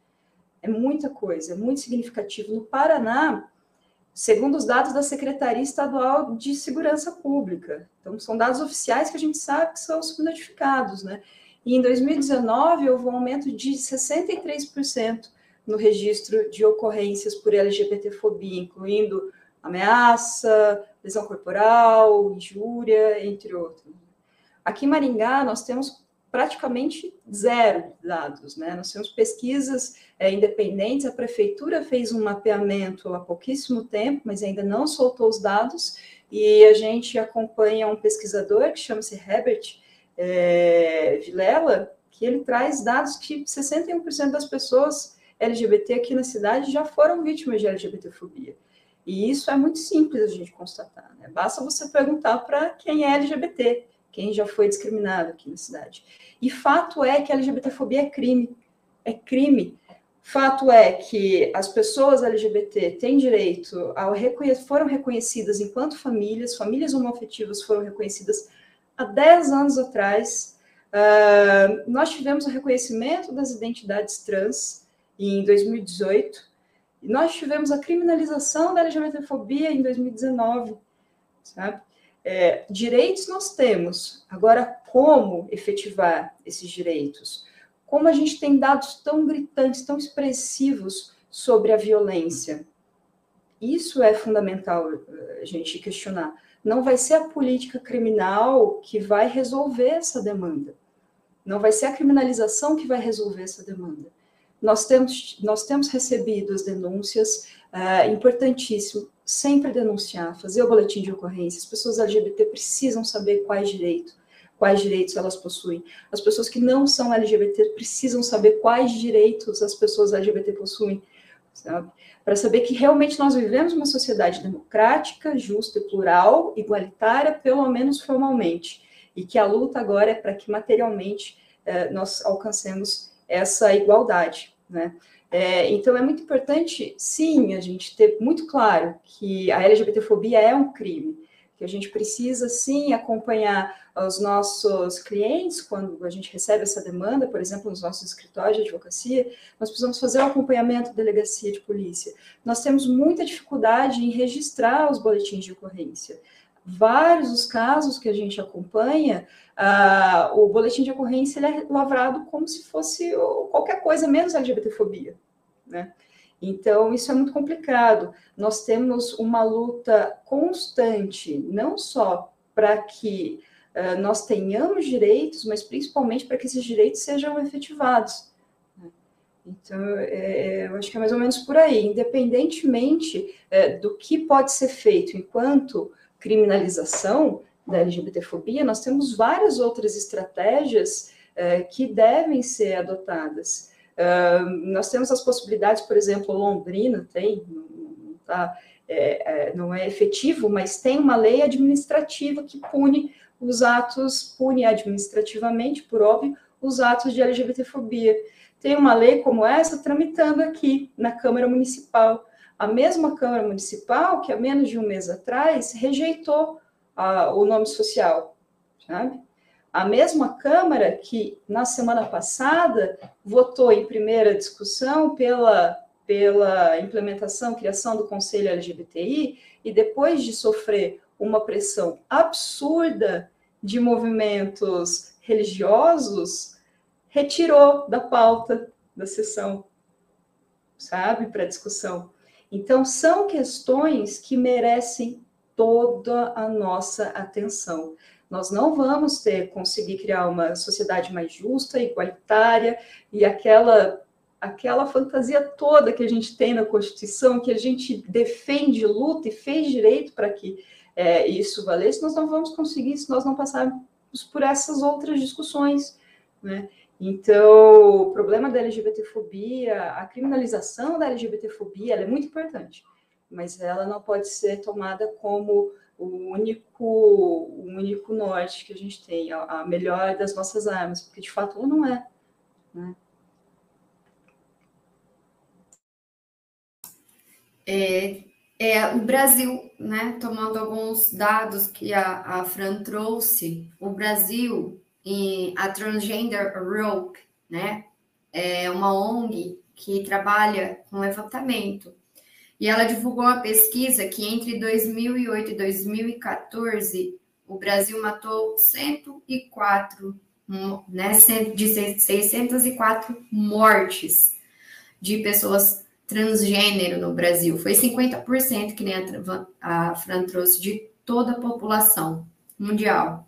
É muita coisa, é muito significativo. No Paraná, segundo os dados da Secretaria Estadual de Segurança Pública. Então, são dados oficiais que a gente sabe que são subnotificados, né? E em 2019 houve um aumento de 63% no registro de ocorrências por LGBTfobia, incluindo ameaça, lesão corporal, injúria, entre outros. Aqui em Maringá, nós temos praticamente zero dados, né? Nós temos pesquisas é, independentes, a prefeitura fez um mapeamento há pouquíssimo tempo, mas ainda não soltou os dados, e a gente acompanha um pesquisador que chama-se Herbert é, Vilela, que ele traz dados que 61% das pessoas LGBT aqui na cidade já foram vítimas de LGBTfobia. E isso é muito simples a gente constatar, né? Basta você perguntar para quem é LGBT, quem já foi discriminado aqui na cidade. E fato é que a LGBTfobia é crime. É crime. Fato é que as pessoas LGBT têm direito ao reconhe foram reconhecidas enquanto famílias, famílias homoafetivas foram reconhecidas há 10 anos atrás. Uh, nós tivemos o reconhecimento das identidades trans em 2018. Nós tivemos a criminalização da LGBTfobia em 2019, sabe? É, direitos nós temos, agora como efetivar esses direitos? Como a gente tem dados tão gritantes, tão expressivos sobre a violência? Isso é fundamental eh, a gente questionar. Não vai ser a política criminal que vai resolver essa demanda. Não vai ser a criminalização que vai resolver essa demanda. Nós temos, nós temos recebido as denúncias, é importantíssimo sempre denunciar, fazer o boletim de ocorrência. As pessoas LGBT precisam saber quais direitos, quais direitos elas possuem. As pessoas que não são LGBT precisam saber quais direitos as pessoas LGBT possuem, sabe? Para saber que realmente nós vivemos uma sociedade democrática, justa e plural, igualitária, pelo menos formalmente, e que a luta agora é para que materialmente eh, nós alcancemos essa igualdade, né? É, então, é muito importante, sim, a gente ter muito claro que a LGBTfobia é um crime, que a gente precisa, sim, acompanhar os nossos clientes quando a gente recebe essa demanda, por exemplo, nos nossos escritórios de advocacia, nós precisamos fazer o acompanhamento da delegacia de polícia. Nós temos muita dificuldade em registrar os boletins de ocorrência. Vários os casos que a gente acompanha, o boletim de ocorrência é lavrado como se fosse qualquer coisa menos LGBTfobia, né? Então, isso é muito complicado. Nós temos uma luta constante, não só para que uh, nós tenhamos direitos, mas principalmente para que esses direitos sejam efetivados. Né? Então, é, eu acho que é mais ou menos por aí. Independentemente é, do que pode ser feito enquanto criminalização, da LGBTfobia, nós temos várias outras estratégias uh, que devem ser adotadas. Uh, nós temos as possibilidades, por exemplo, Londrina tem, não, tá, é, é, não é efetivo, mas tem uma lei administrativa que pune os atos, pune administrativamente, por óbvio, os atos de LGBTfobia. Tem uma lei como essa tramitando aqui na Câmara Municipal. A mesma Câmara Municipal que há menos de um mês atrás rejeitou a, o nome social, sabe? A mesma Câmara que, na semana passada, votou em primeira discussão pela, pela implementação, criação do Conselho LGBTI, e depois de sofrer uma pressão absurda de movimentos religiosos, retirou da pauta da sessão, sabe, para discussão. Então, são questões que merecem toda a nossa atenção. Nós não vamos ter conseguir criar uma sociedade mais justa, igualitária e aquela aquela fantasia toda que a gente tem na Constituição, que a gente defende, luta e fez direito para que é, isso valesse, nós não vamos conseguir se nós não passarmos por essas outras discussões, né? Então, o problema da LGBTfobia, a criminalização da LGBTfobia, ela é muito importante, mas ela não pode ser tomada como o único, o único norte que a gente tem, a, melhor das nossas armas, porque de fato ela não é. Né?
É, é, o Brasil, né, tomando alguns dados que a, a Fran trouxe, o Brasil e a Transgender Rope, né? É uma ONG que trabalha com levantamento. E ela divulgou uma pesquisa que entre 2008 e 2014 o Brasil matou 104, né, de 604 mortes de pessoas transgênero no Brasil. Foi 50% que nem a Fran trouxe de toda a população mundial.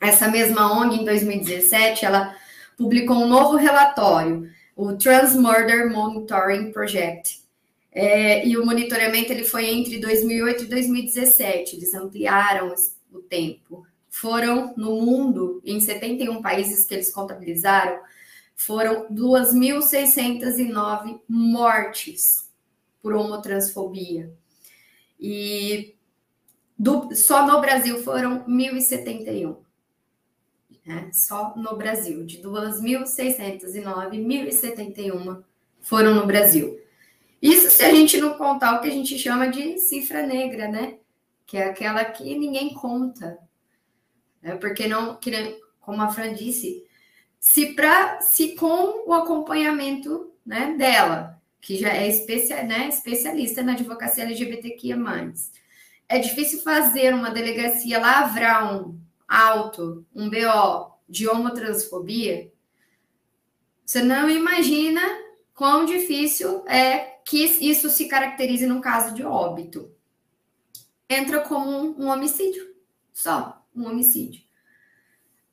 Essa mesma ONG, em 2017, ela publicou um novo relatório, o Trans Murder Monitoring Project. É, e o monitoramento ele foi entre 2008 e 2017, eles ampliaram o tempo. Foram no mundo, em 71 países que eles contabilizaram, foram 2.609 mortes por homotransfobia. E do, só no Brasil foram 1.071 né? só no Brasil. De 2.609, 1.071 foram no Brasil. Isso se a gente não contar o que a gente chama de cifra negra, né? Que é aquela que ninguém conta. Né? Porque não, como a Fran disse, se, pra, se com o acompanhamento né, dela, que já é especia, né, especialista na advocacia LGBTQIA+, é difícil fazer uma delegacia lavrar um alto, um BO de homotransfobia, você não imagina quão difícil é que isso se caracterize num caso de óbito. Entra como um, homicídio, só um homicídio.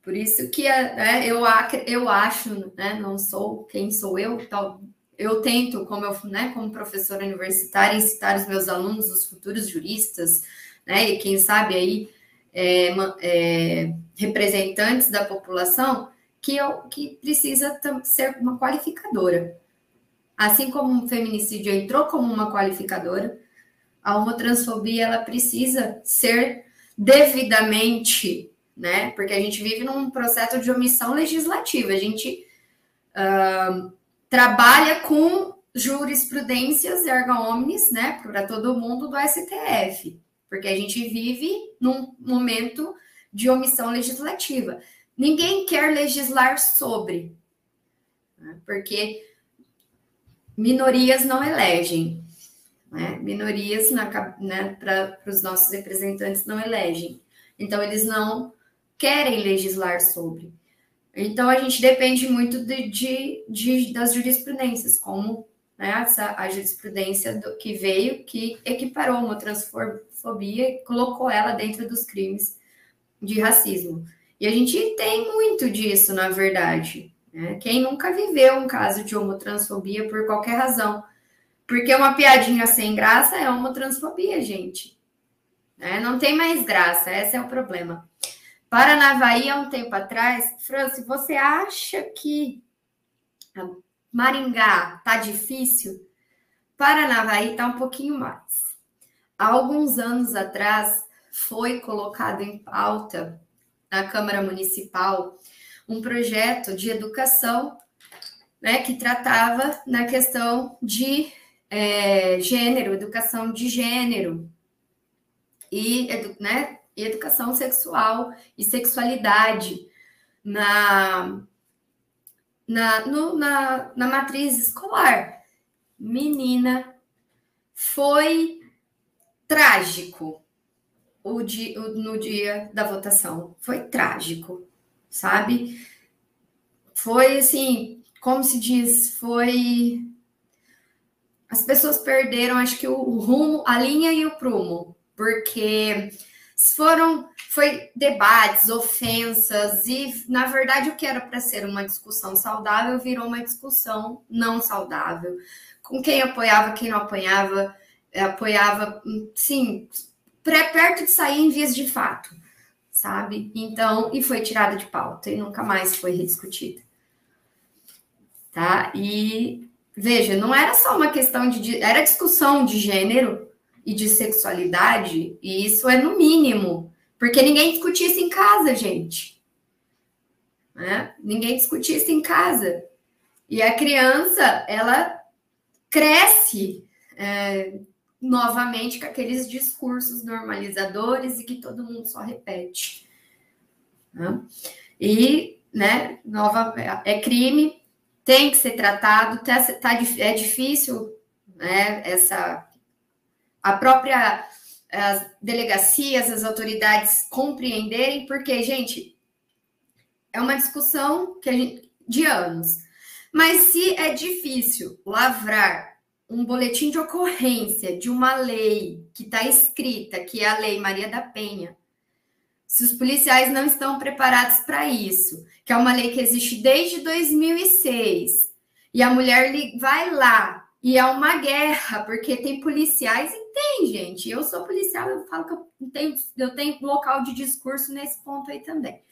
Por isso que né, eu, eu acho, né, não sou quem sou eu, tal, eu tento, como, eu, né, como professora universitária, incitar os meus alunos, os futuros juristas, né, e quem sabe aí é, é, representantes da população que, eu, que precisa ser uma qualificadora. Assim como o feminicídio entrou como uma qualificadora, a homotransfobia ela precisa ser devidamente, né? Porque a gente vive num processo de omissão legislativa. A gente uh, trabalha com jurisprudências erga omnes, né? Para todo mundo do STF porque a gente vive num momento de omissão legislativa. Ninguém quer legislar sobre, né? porque minorias não elegem, né? minorias né, para os nossos representantes não elegem. Então, eles não querem legislar sobre. Então, a gente depende muito de, de, de das jurisprudências, como né, essa, a jurisprudência do, que veio, que equiparou uma transfobia e colocou ela dentro dos crimes de racismo. E a gente tem muito disso, na verdade. Né? Quem nunca viveu um caso de homotransfobia por qualquer razão? Porque uma piadinha sem graça é homotransfobia, gente. Né? Não tem mais graça, esse é o problema. Paranavaí, há um tempo atrás, Franci, você acha que Maringá tá difícil, Paranavaí tá um pouquinho mais. Há alguns anos atrás foi colocado em pauta na Câmara Municipal um projeto de educação né, que tratava na questão de é, gênero, educação de gênero e né, educação sexual e sexualidade na na, no, na, na matriz escolar. Menina, foi trágico o dia, no dia da votação. Foi trágico, sabe? Foi assim, como se diz, foi as pessoas perderam, acho que o rumo, a linha e o prumo, porque foram foi debates, ofensas e na verdade o que era para ser uma discussão saudável virou uma discussão não saudável. Com quem apoiava, quem não apoiava, apoiava, sim, perto de sair em vias de fato, sabe? Então, e foi tirada de pauta e nunca mais foi rediscutida. Tá? E veja, não era só uma questão de era discussão de gênero e de sexualidade, e isso é no mínimo, porque ninguém discutia isso em casa, gente. Né? Ninguém discutia isso em casa. E a criança, ela cresce é, novamente com aqueles discursos normalizadores e que todo mundo só repete. Né? E, né, nova, é crime, tem que ser tratado, tá, tá, é difícil, né, essa, a própria as delegacias, as autoridades compreenderem, porque, gente, é uma discussão que gente, de anos. Mas se é difícil lavrar um boletim de ocorrência de uma lei que está escrita, que é a Lei Maria da Penha, se os policiais não estão preparados para isso, que é uma lei que existe desde 2006, e a mulher vai lá e é uma guerra, porque tem policiais e tem, gente. Eu sou policial, eu falo que eu tenho, eu tenho local de discurso nesse ponto aí também.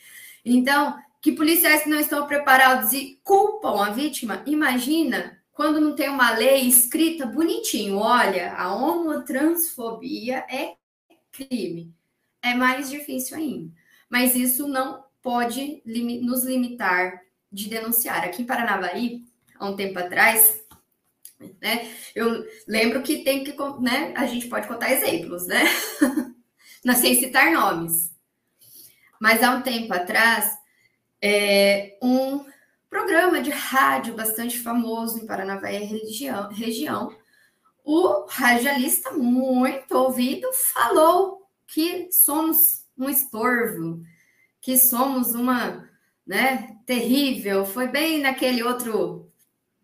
Então, que policiais não estão preparados e culpam a vítima, imagina quando não tem uma lei escrita bonitinho, olha, a homotransfobia é crime. É mais difícil ainda. Mas isso não pode nos limitar de denunciar. Aqui em Paranavaí, há um tempo atrás, né, eu lembro que tem que, né, a gente pode contar exemplos, né? não sei citar nomes. Mas há um tempo atrás, é, um programa de rádio bastante famoso em Paranavaí região, região, o radialista muito ouvido falou que somos um estorvo, que somos uma, né, terrível. Foi bem naquele outro,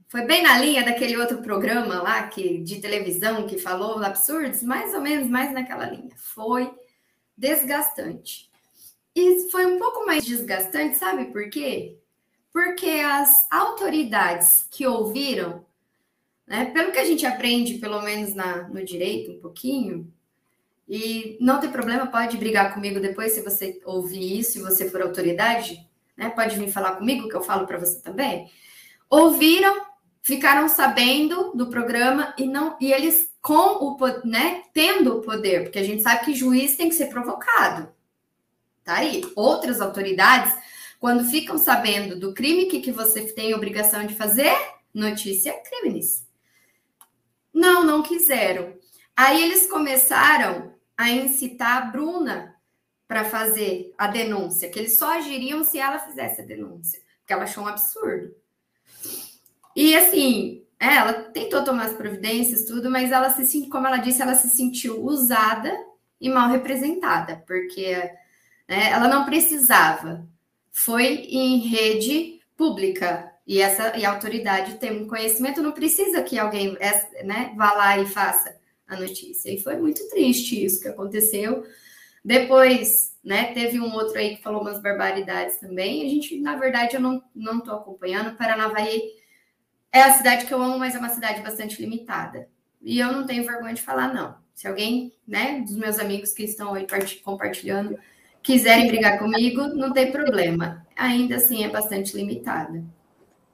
foi bem na linha daquele outro programa lá que de televisão que falou absurdos, mais ou menos mais naquela linha. Foi desgastante. E foi um pouco mais desgastante, sabe por quê? Porque as autoridades que ouviram, né, pelo que a gente aprende, pelo menos na, no direito, um pouquinho, e não tem problema, pode brigar comigo depois se você ouvir isso, se você for autoridade, né, pode vir falar comigo, que eu falo para você também. Ouviram, ficaram sabendo do programa e não e eles com o né, tendo o poder, porque a gente sabe que juiz tem que ser provocado. Tá aí. Outras autoridades quando ficam sabendo do crime, o que, que você tem obrigação de fazer? Notícia crimes. Não, não quiseram. Aí eles começaram a incitar a Bruna para fazer a denúncia, que eles só agiriam se ela fizesse a denúncia, porque ela achou um absurdo. E assim, é, ela tentou tomar as providências, tudo, mas ela se como ela disse, ela se sentiu usada e mal representada, porque né, ela não precisava foi em rede pública. E essa e a autoridade tem um conhecimento, não precisa que alguém né, vá lá e faça a notícia. E foi muito triste isso que aconteceu. Depois, né, teve um outro aí que falou umas barbaridades também. A gente, na verdade, eu não, não tô acompanhando. Paranavaí é a cidade que eu amo, mas é uma cidade bastante limitada. E eu não tenho vergonha de falar, não. Se alguém, né, dos meus amigos que estão aí compartilhando, quiserem brigar comigo, não tem problema. Ainda assim é bastante limitada.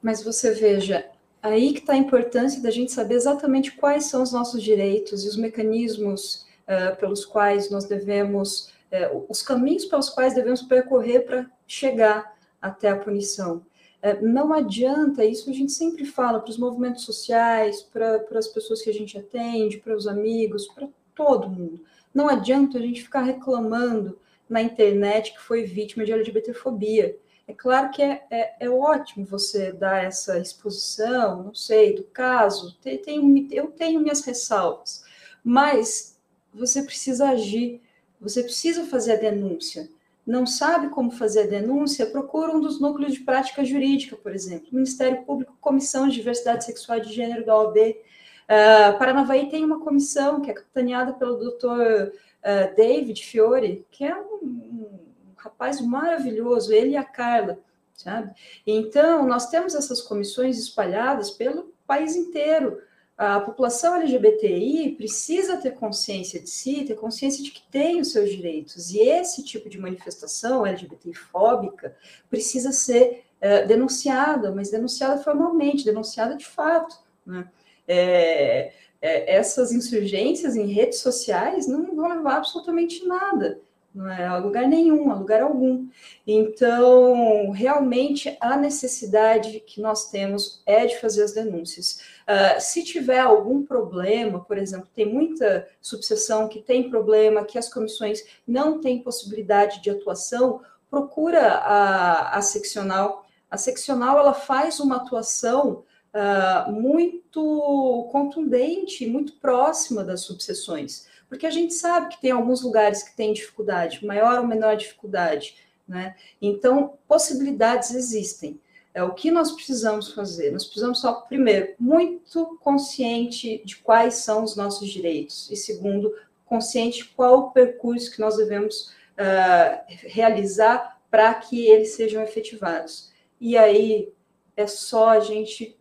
Mas você veja, aí que está a importância da gente saber exatamente quais são os nossos direitos e os mecanismos uh, pelos quais nós devemos, uh, os caminhos pelos quais devemos percorrer para chegar até a punição. Uh, não adianta, isso a gente sempre fala para os movimentos sociais, para as pessoas que a gente atende, para os amigos, para todo mundo. Não adianta a gente ficar reclamando na internet que foi vítima de LGBTfobia. É claro que é, é, é ótimo você dar essa exposição, não sei, do caso, tem, tem, eu tenho minhas ressalvas, mas você precisa agir, você precisa fazer a denúncia. Não sabe como fazer a denúncia? Procura um dos núcleos de prática jurídica, por exemplo, Ministério Público, Comissão de Diversidade Sexual e de Gênero da OAB. Uh, Paranavaí tem uma comissão que é capitaneada pelo doutor uh, David Fiore, que é um, um, rapaz maravilhoso, ele e a Carla, sabe? Então, nós temos essas comissões espalhadas pelo país inteiro. A população LGBTI precisa ter consciência de si, ter consciência de que tem os seus direitos. E esse tipo de manifestação LGBTI-fóbica precisa ser uh, denunciada, mas denunciada formalmente, denunciada de fato. Né? É, é, essas insurgências em redes sociais não vão levar absolutamente nada, não é a lugar nenhum, a lugar algum. Então, realmente, a necessidade que nós temos é de fazer as denúncias. Uh, se tiver algum problema, por exemplo, tem muita subseção que tem problema, que as comissões não têm possibilidade de atuação, procura a, a seccional. A seccional ela faz uma atuação uh, muito contundente, muito próxima das subseções, porque a gente sabe que tem alguns lugares que têm dificuldade, maior ou menor dificuldade, né? Então, possibilidades existem. É o que nós precisamos fazer. Nós precisamos só, primeiro, muito consciente de quais são os nossos direitos, e segundo, consciente qual o percurso que nós devemos uh, realizar para que eles sejam efetivados. E aí é só a gente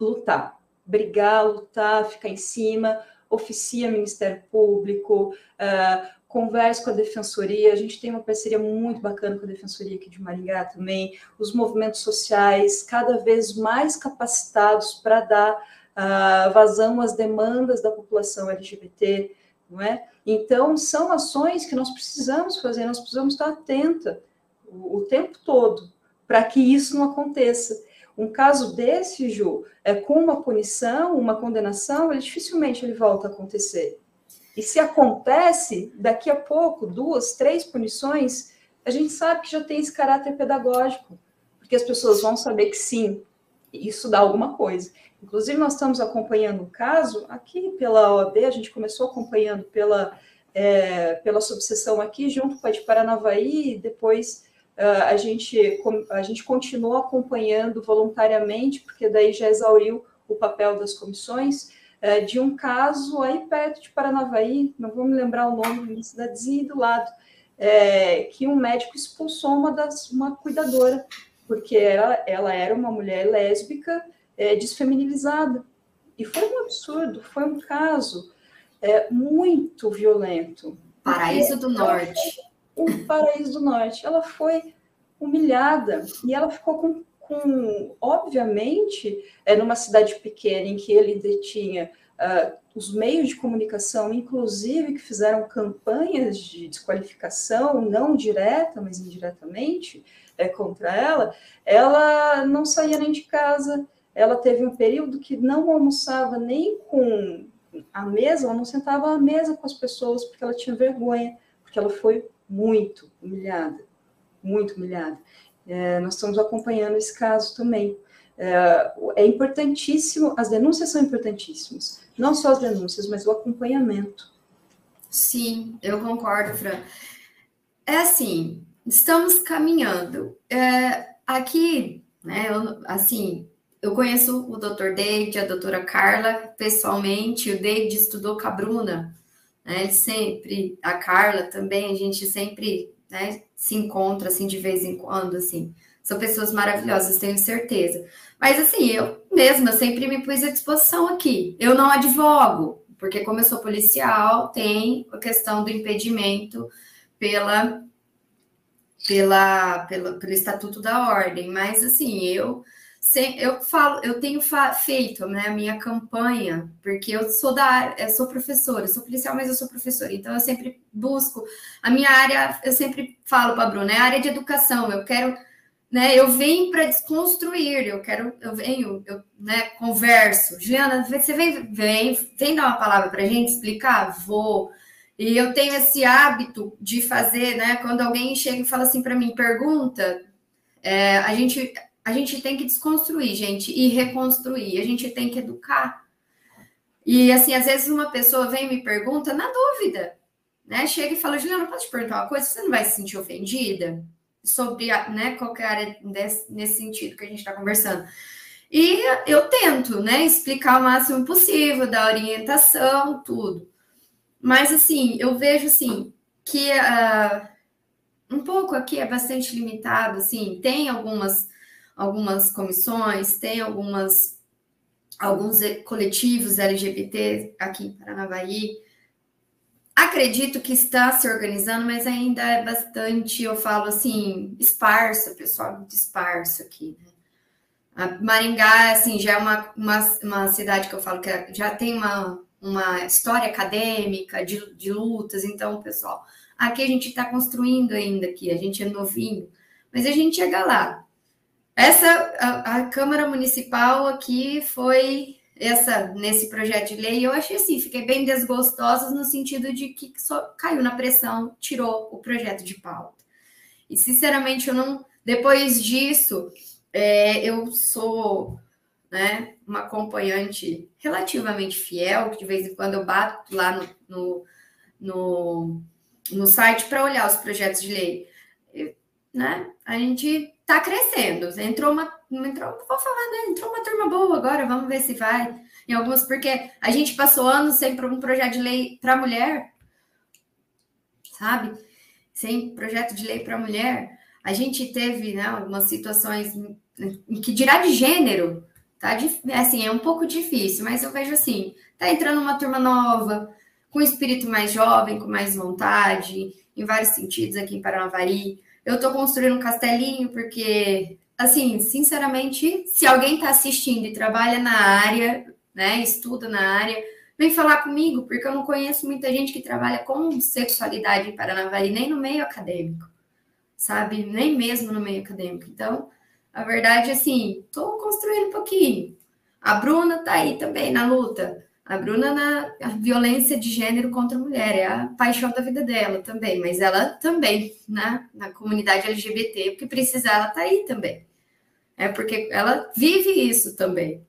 lutar, brigar, lutar, ficar em cima, oficia Ministério Público, uh, converse com a Defensoria, a gente tem uma parceria muito bacana com a Defensoria aqui de Maringá também, os movimentos sociais cada vez mais capacitados para dar uh, vazão às demandas da população LGBT, não é? Então, são ações que nós precisamos fazer, nós precisamos estar atenta o, o tempo todo para que isso não aconteça. Um caso desse, Ju, é, com uma punição, uma condenação, ele dificilmente ele volta a acontecer. E se acontece, daqui a pouco, duas, três punições, a gente sabe que já tem esse caráter pedagógico, porque as pessoas vão saber que sim, isso dá alguma coisa. Inclusive, nós estamos acompanhando o caso aqui pela OAB, a gente começou acompanhando pela, é, pela subseção aqui, junto com a de Paranavaí, depois a, gente, a gente continuou acompanhando voluntariamente, porque daí já exauriu o papel das comissões, uh, de um caso aí perto de Paranavaí, não vou me lembrar o nome, uma cidadezinha do lado, é, que um médico expulsou uma, das, uma cuidadora, porque ela, ela era uma mulher lésbica é, desfeminilizada. E foi um absurdo, foi um caso é, muito violento.
Paraíso do Norte
o Paraíso do Norte. Ela foi humilhada e ela ficou com, com obviamente, é numa cidade pequena em que ele detinha uh, os meios de comunicação, inclusive que fizeram campanhas de desqualificação, não direta, mas indiretamente, é, contra ela, ela não saía nem de casa. Ela teve um período que não almoçava nem com a mesa, ela não sentava à mesa com as pessoas porque ela tinha vergonha, porque ela foi muito humilhada, muito humilhada. É, nós estamos acompanhando esse caso também. É, é, importantíssimo, as denúncias são importantíssimas, não só as denúncias, mas o acompanhamento.
Sim, eu concordo, Fran. É assim, estamos caminhando. É, aqui, né, eu, assim, eu conheço o Dr. David, a doutora Carla, pessoalmente, o David estudou com a Bruna, né? Sempre, a Carla também, a gente sempre né, se encontra assim de vez em quando, assim. São pessoas maravilhosas, tenho certeza. Mas assim, eu mesma sempre me pus à disposição aqui. Eu não advogo, porque como eu sou policial, tem a questão do impedimento pela, pela, pela pelo estatuto da ordem. Mas assim, eu eu falo, eu tenho feito né, a minha campanha, porque eu sou da eu sou professora, eu sou policial, mas eu sou professora, então eu sempre busco a minha área, eu sempre falo para a Bruna, é a área de educação, eu quero, né, eu venho para desconstruir, eu quero, eu venho, eu né, converso. Juliana, você vem, vem, vem dar uma palavra para a gente explicar? Vou. E eu tenho esse hábito de fazer, né? Quando alguém chega e fala assim para mim, pergunta, é, a gente a gente tem que desconstruir, gente, e reconstruir. A gente tem que educar. E assim, às vezes uma pessoa vem e me pergunta na dúvida, né? Chega e fala, Juliana, posso te perguntar uma coisa? Você não vai se sentir ofendida sobre, né, qualquer área desse, nesse sentido que a gente está conversando? E eu tento, né, explicar o máximo possível, dar orientação, tudo. Mas, assim, eu vejo, assim, que uh, um pouco aqui é bastante limitado, assim, tem algumas, algumas comissões, tem algumas, alguns coletivos LGBT aqui em Paranavaí, acredito que está se organizando, mas ainda é bastante, eu falo assim, esparso, pessoal, muito esparso aqui, né? Maringá, assim, já é uma, uma, uma cidade que eu falo que é, já tem uma, uma história acadêmica de, de lutas, então, pessoal, aqui a gente está construindo ainda aqui, a gente é novinho, mas a gente chega lá. Essa, a, a Câmara Municipal aqui foi essa nesse projeto de lei, eu achei assim, fiquei bem desgostosa no sentido de que só caiu na pressão, tirou o projeto de pauta. E sinceramente, eu não. Depois disso, é, eu sou né, uma acompanhante relativamente fiel, que de vez em quando eu bato lá no, no, no, no site para olhar os projetos de lei. Né, a gente está crescendo. Entrou uma, entrou, vou falar, né? Entrou uma turma boa agora, vamos ver se vai. Em algumas, porque a gente passou anos sem um projeto de lei para mulher, sabe? Sem projeto de lei para mulher. A gente teve né, algumas situações em que dirá de gênero, tá? Assim, é um pouco difícil, mas eu vejo assim, tá entrando uma turma nova, com espírito mais jovem, com mais vontade, em vários sentidos aqui em Paranavari eu estou construindo um castelinho porque, assim, sinceramente, se alguém está assistindo e trabalha na área, né, estuda na área, vem falar comigo, porque eu não conheço muita gente que trabalha com sexualidade em Paranavaí, nem no meio acadêmico, sabe? Nem mesmo no meio acadêmico. Então, a verdade, assim, estou construindo um pouquinho. A Bruna está aí também na luta. A Bruna na violência de gênero contra a mulher, é a paixão da vida dela também, mas ela também, né, na comunidade LGBT, porque precisar, ela tá aí também. É porque ela vive isso também.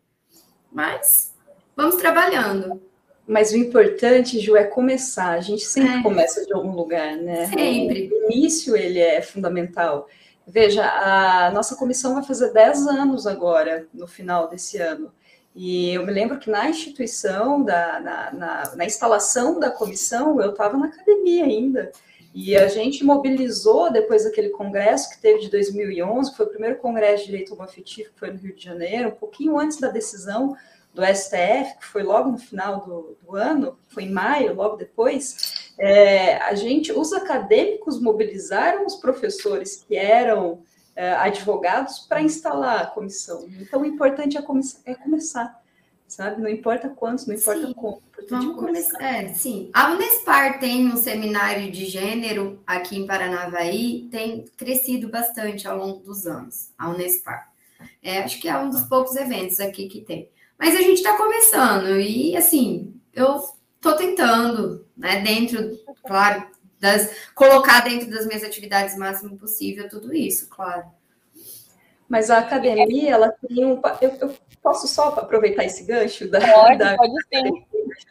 Mas vamos trabalhando.
Mas o importante, Ju, é começar. A gente sempre é. começa de algum lugar, né?
Sempre.
O início, ele é fundamental. Veja, a nossa comissão vai fazer 10 anos agora, no final desse ano. E eu me lembro que na instituição, da, na, na, na instalação da comissão, eu estava na academia ainda. E a gente mobilizou depois daquele congresso que teve de 2011, que foi o primeiro congresso de direito homoafetivo, que foi no Rio de Janeiro, um pouquinho antes da decisão do STF, que foi logo no final do, do ano, foi em maio, logo depois. É, a gente, os acadêmicos mobilizaram os professores que eram advogados para instalar a comissão. Então, o importante é, é, começar, sabe? Não importa quantos, não importa sim. como.
Vamos começar. começar. É, sim. A Unespar tem um seminário de gênero aqui em Paranavaí, tem crescido bastante ao longo dos anos, a Unespar. É, acho que é um dos poucos eventos aqui que tem. Mas a gente está começando e, assim, eu estou tentando, né, dentro, claro, das, colocar dentro das minhas atividades o máximo possível tudo isso, claro.
Mas a academia, ela tem um. Eu, eu posso só aproveitar esse gancho da.
Pode,
da,
pode sim.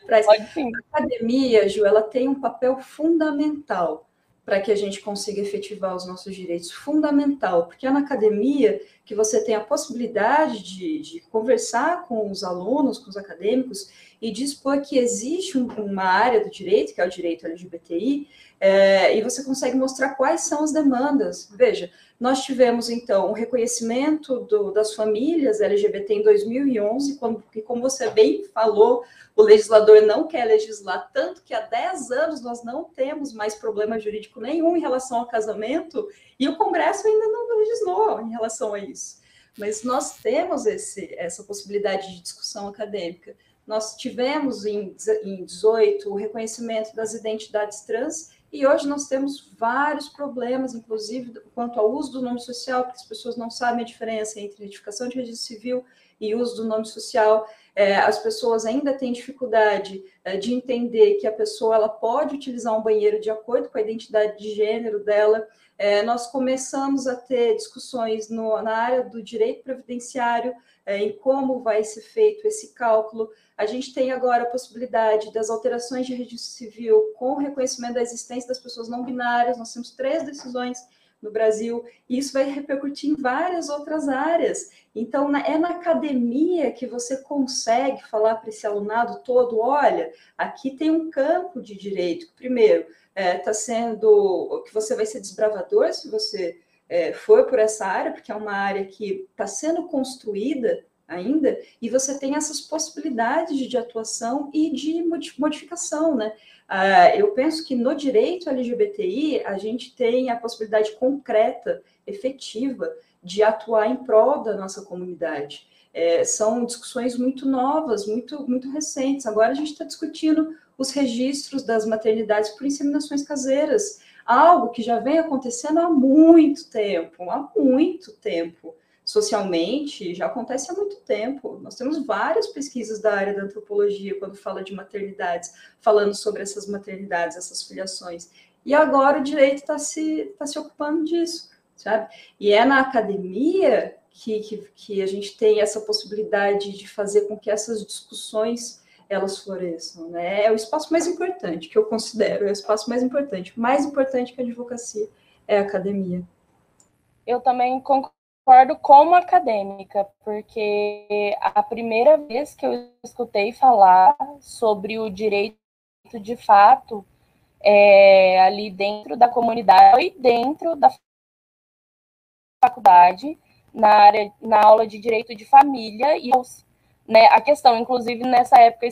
Pode sim.
A academia, Ju, ela tem um papel fundamental para que a gente consiga efetivar os nossos direitos. Fundamental, porque é na academia que você tem a possibilidade de, de conversar com os alunos, com os acadêmicos, e dispor que existe um, uma área do direito, que é o direito LGBTI, é, e você consegue mostrar quais são as demandas. Veja, nós tivemos, então, o reconhecimento do, das famílias LGBT em 2011, quando, e como você bem falou, o legislador não quer legislar, tanto que há 10 anos nós não temos mais problema jurídico nenhum em relação ao casamento, e o Congresso ainda não legislou em relação a isso. Mas nós temos esse, essa possibilidade de discussão acadêmica. Nós tivemos em, em 18 o reconhecimento das identidades trans e hoje nós temos vários problemas, inclusive quanto ao uso do nome social, porque as pessoas não sabem a diferença entre identificação de registro civil e uso do nome social. É, as pessoas ainda têm dificuldade é, de entender que a pessoa ela pode utilizar um banheiro de acordo com a identidade de gênero dela. É, nós começamos a ter discussões no, na área do direito previdenciário, é, em como vai ser feito esse cálculo. A gente tem agora a possibilidade das alterações de registro civil com reconhecimento da existência das pessoas não binárias. Nós temos três decisões no Brasil, e isso vai repercutir em várias outras áreas. Então, é na academia que você consegue falar para esse alunado todo: olha, aqui tem um campo de direito. Primeiro, está é, tá sendo que você vai ser desbravador se você é, for por essa área, porque é uma área que está sendo construída ainda, e você tem essas possibilidades de atuação e de modificação, né? Uh, eu penso que no direito LGBTI a gente tem a possibilidade concreta, efetiva, de atuar em prol da nossa comunidade. É, são discussões muito novas, muito, muito recentes. Agora a gente está discutindo os registros das maternidades por inseminações caseiras, algo que já vem acontecendo há muito tempo, há muito tempo socialmente, já acontece há muito tempo. Nós temos várias pesquisas da área da antropologia quando fala de maternidades, falando sobre essas maternidades, essas filiações. E agora o direito está se, tá se ocupando disso, sabe? E é na academia que, que, que a gente tem essa possibilidade de fazer com que essas discussões elas floresçam, né? É o espaço mais importante que eu considero, é o espaço mais importante, mais importante que a advocacia é a academia.
Eu também concordo concordo como acadêmica, porque a primeira vez que eu escutei falar sobre o direito de fato é, ali dentro da comunidade e dentro da faculdade, na área, na aula de direito de família, e né, a questão, inclusive nessa época eu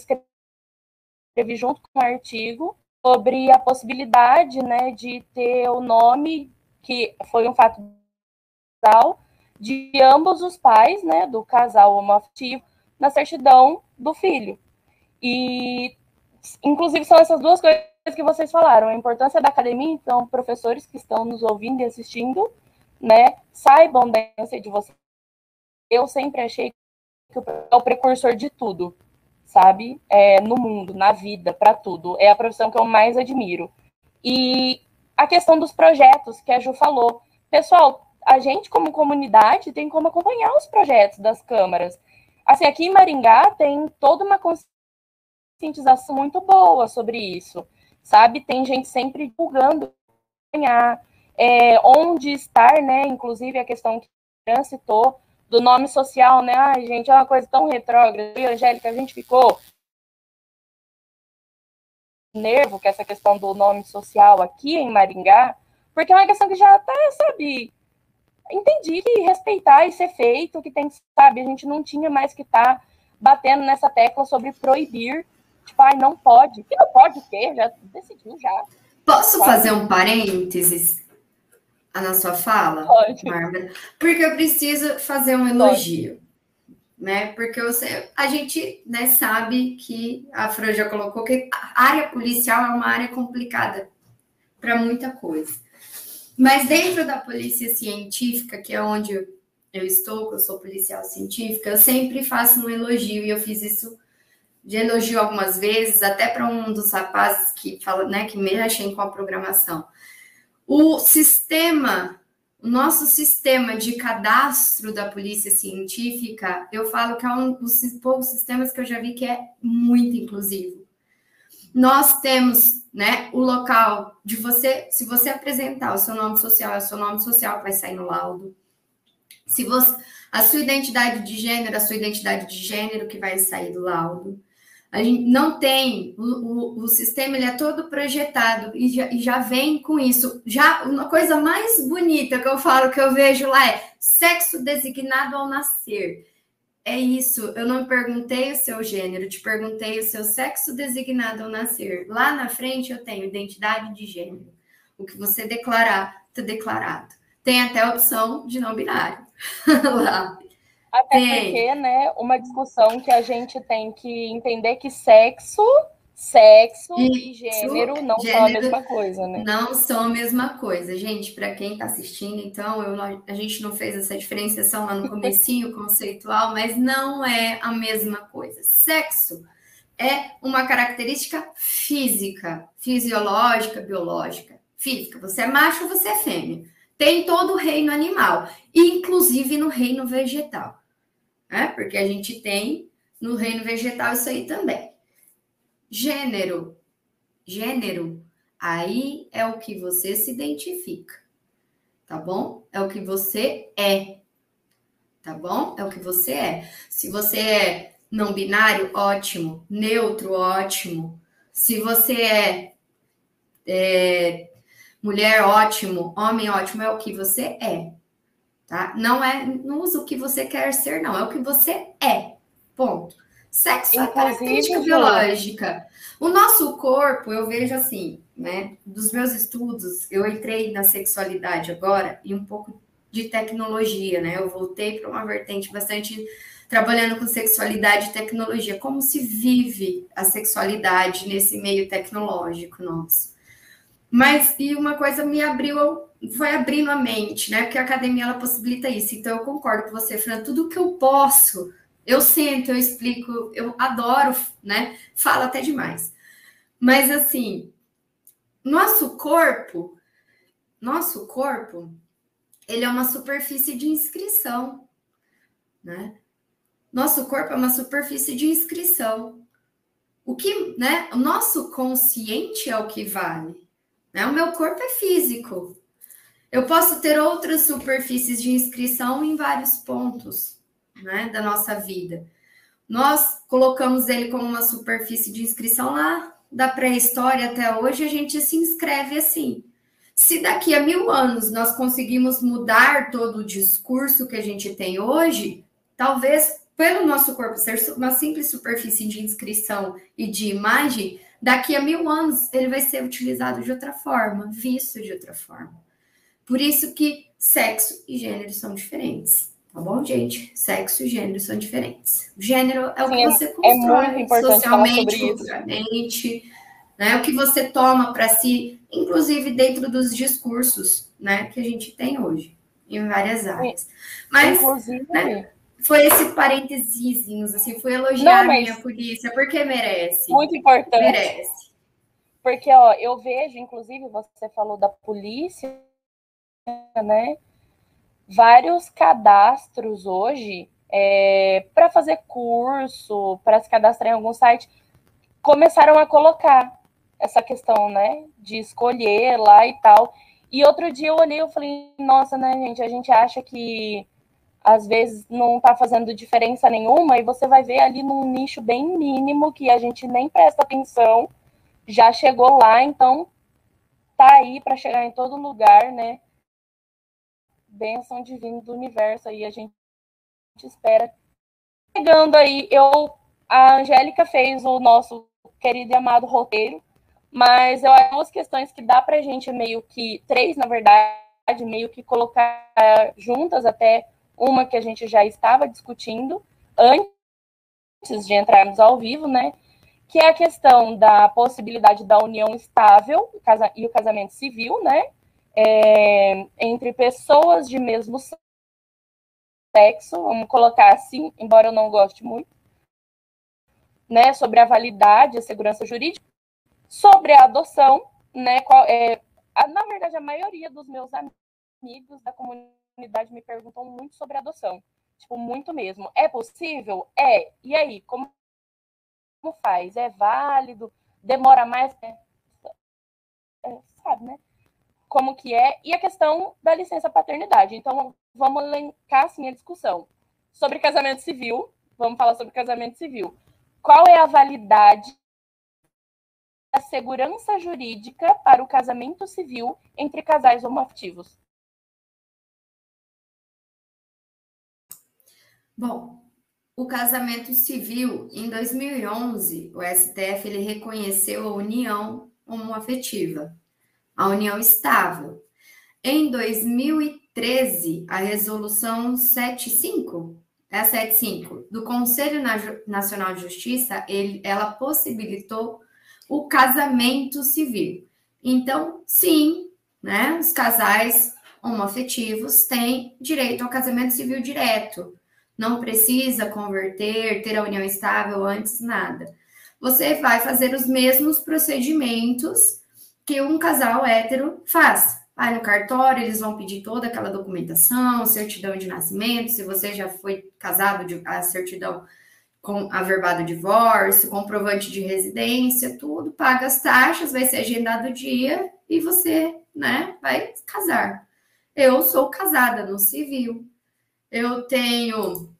escrevi junto com um artigo sobre a possibilidade né, de ter o nome, que foi um fato de ambos os pais, né, do casal homoafetivo, na certidão do filho. E, inclusive, são essas duas coisas que vocês falaram, a importância da academia, então, professores que estão nos ouvindo e assistindo, né, saibam da importância de vocês. Eu sempre achei que é o precursor de tudo, sabe? É, no mundo, na vida, para tudo. É a profissão que eu mais admiro. E a questão dos projetos que a Ju falou. Pessoal, a gente, como comunidade, tem como acompanhar os projetos das câmaras. Assim, aqui em Maringá tem toda uma conscientização muito boa sobre isso, sabe? Tem gente sempre divulgando é, onde estar, né? Inclusive a questão que o citou do nome social, né? Ai, gente, é uma coisa tão retrógrada. E Angélica, a gente ficou nervo com essa questão do nome social aqui em Maringá, porque é uma questão que já está, sabe, entendi que respeitar e ser feito, que tem, sabe, a gente não tinha mais que estar tá batendo nessa tecla sobre proibir, tipo, ai, não pode. Que não pode o quê? Já decidiu já.
Posso fazer um parênteses na sua fala,
pode.
Bárbara? Porque eu preciso fazer um elogio. Pode. Né? Porque eu a gente né, sabe que a Fran já colocou que a área policial é uma área complicada para muita coisa. Mas dentro da polícia científica, que é onde eu estou, que eu sou policial científica, eu sempre faço um elogio, e eu fiz isso de elogio algumas vezes, até para um dos rapazes que fala, né, que mexem com a programação. O sistema, o nosso sistema de cadastro da polícia científica, eu falo que é um dos poucos sistemas que eu já vi que é muito inclusivo. Nós temos né, o local de você, se você apresentar o seu nome social, é o seu nome social que vai sair no laudo. Se você, a sua identidade de gênero, a sua identidade de gênero que vai sair do laudo. A gente não tem, o, o, o sistema ele é todo projetado e já, e já vem com isso. Já uma coisa mais bonita que eu falo, que eu vejo lá é sexo designado ao nascer. É isso, eu não perguntei o seu gênero, te perguntei o seu sexo designado ao nascer. Lá na frente eu tenho identidade de gênero. O que você declarar, está declarado. Tem até a opção de não binário.
lá. Até tem. porque, né, uma discussão que a gente tem que entender que sexo sexo Isso, e gênero não gênero, são a mesma coisa, né?
Não são a mesma coisa. Gente, para quem está assistindo, então, eu, a gente não fez essa diferenciação lá no comecinho conceitual, mas não é a mesma coisa. Sexo é uma característica física, fisiológica, biológica. Física, você é macho ou você é fêmea. Tem todo o reino animal, inclusive no reino vegetal. Né? Porque a gente tem no reino vegetal isso aí também. Gênero. Gênero. Aí é o que você se identifica. tá bom? É o que você é, tá bom? É o que você é. Se você é não binário, ótimo. Neutro, ótimo. Se você é, é mulher, ótimo. Homem, ótimo. É o que você é, tá? Não é, não usa o que você quer ser, não. É o que você é. Ponto. Sexo é característica biológica. O nosso corpo, eu vejo assim, né? Dos meus estudos, eu entrei na sexualidade agora e um pouco de tecnologia, né? Eu voltei para uma vertente bastante trabalhando com sexualidade e tecnologia. Como se vive a sexualidade nesse meio tecnológico nosso? Mas e uma coisa me abriu, foi abrindo a mente, né? Porque a academia ela possibilita isso. Então eu concordo com você, Fran. Tudo que eu posso eu sento, eu explico, eu adoro, né? Falo até demais. Mas assim, nosso corpo, nosso corpo, ele é uma superfície de inscrição, né? Nosso corpo é uma superfície de inscrição. O que, né? O nosso consciente é o que vale. Né? O meu corpo é físico. Eu posso ter outras superfícies de inscrição em vários pontos né, da nossa vida. Nós colocamos ele como uma superfície de inscrição lá da pré-história até hoje, a gente se inscreve assim. Se daqui a mil anos nós conseguimos mudar todo o discurso que a gente tem hoje, talvez pelo nosso corpo ser uma simples superfície de inscrição e de imagem, daqui a mil anos ele vai ser utilizado de outra forma, visto de outra forma. Por isso que sexo e gênero são diferentes. Tá bom, gente? Sexo e gênero são diferentes. O gênero é o que você é constrói é socialmente, culturalmente, né? O que você toma para si, inclusive dentro dos discursos, né, que a gente tem hoje em várias áreas. Mas né, foi esse parênteses, assim, foi elogiar Não, a minha polícia, porque merece.
Muito importante.
Merece.
Porque, ó, eu vejo, inclusive, você falou da polícia, né? Vários cadastros hoje é, para fazer curso, para se cadastrar em algum site, começaram a colocar essa questão, né, de escolher lá e tal. E outro dia eu olhei e falei, nossa, né, gente, a gente acha que às vezes não está fazendo diferença nenhuma e você vai ver ali num nicho bem mínimo que a gente nem presta atenção, já chegou lá, então tá aí para chegar em todo lugar, né? Bênção divina do universo aí, a gente espera. Chegando aí, eu, a Angélica fez o nosso querido e amado roteiro, mas eu acho duas questões que dá pra gente meio que, três na verdade, meio que colocar juntas, até uma que a gente já estava discutindo antes de entrarmos ao vivo, né? Que é a questão da possibilidade da união estável e o casamento civil, né? É, entre pessoas de mesmo sexo, vamos colocar assim, embora eu não goste muito, né, sobre a validade, a segurança jurídica, sobre a adoção, né, qual, é, a, na verdade, a maioria dos meus amigos da comunidade me perguntam muito sobre adoção, tipo, muito mesmo. É possível? É. E aí, como, como faz? É válido? Demora mais? É, é, sabe, né? Como que é, e a questão da licença paternidade. Então, vamos elencar assim a discussão. Sobre casamento civil, vamos falar sobre casamento civil. Qual é a validade da segurança jurídica para o casamento civil entre casais homoafetivos?
Bom, o casamento civil, em 2011, o STF ele reconheceu a união homoafetiva a união estável. Em 2013, a resolução 75, é a 75 do Conselho Nacional de Justiça, ele, ela possibilitou o casamento civil. Então, sim, né, os casais homoafetivos têm direito ao casamento civil direto. Não precisa converter, ter a união estável antes, nada. Você vai fazer os mesmos procedimentos que um casal hétero faz. Aí no cartório eles vão pedir toda aquela documentação, certidão de nascimento, se você já foi casado, a certidão com averbado divórcio, comprovante de residência, tudo, paga as taxas, vai ser agendado o dia e você, né, vai casar. eu sou casada no civil, eu tenho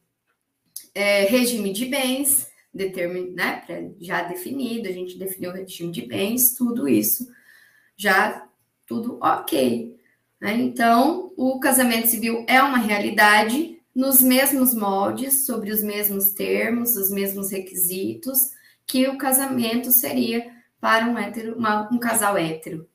é, regime de bens, determin, né, já definido, a gente definiu o regime de bens, tudo isso já tudo ok. Né? Então, o casamento civil é uma realidade nos mesmos moldes, sobre os mesmos termos, os mesmos requisitos que o casamento seria para um, hétero, uma, um casal hétero.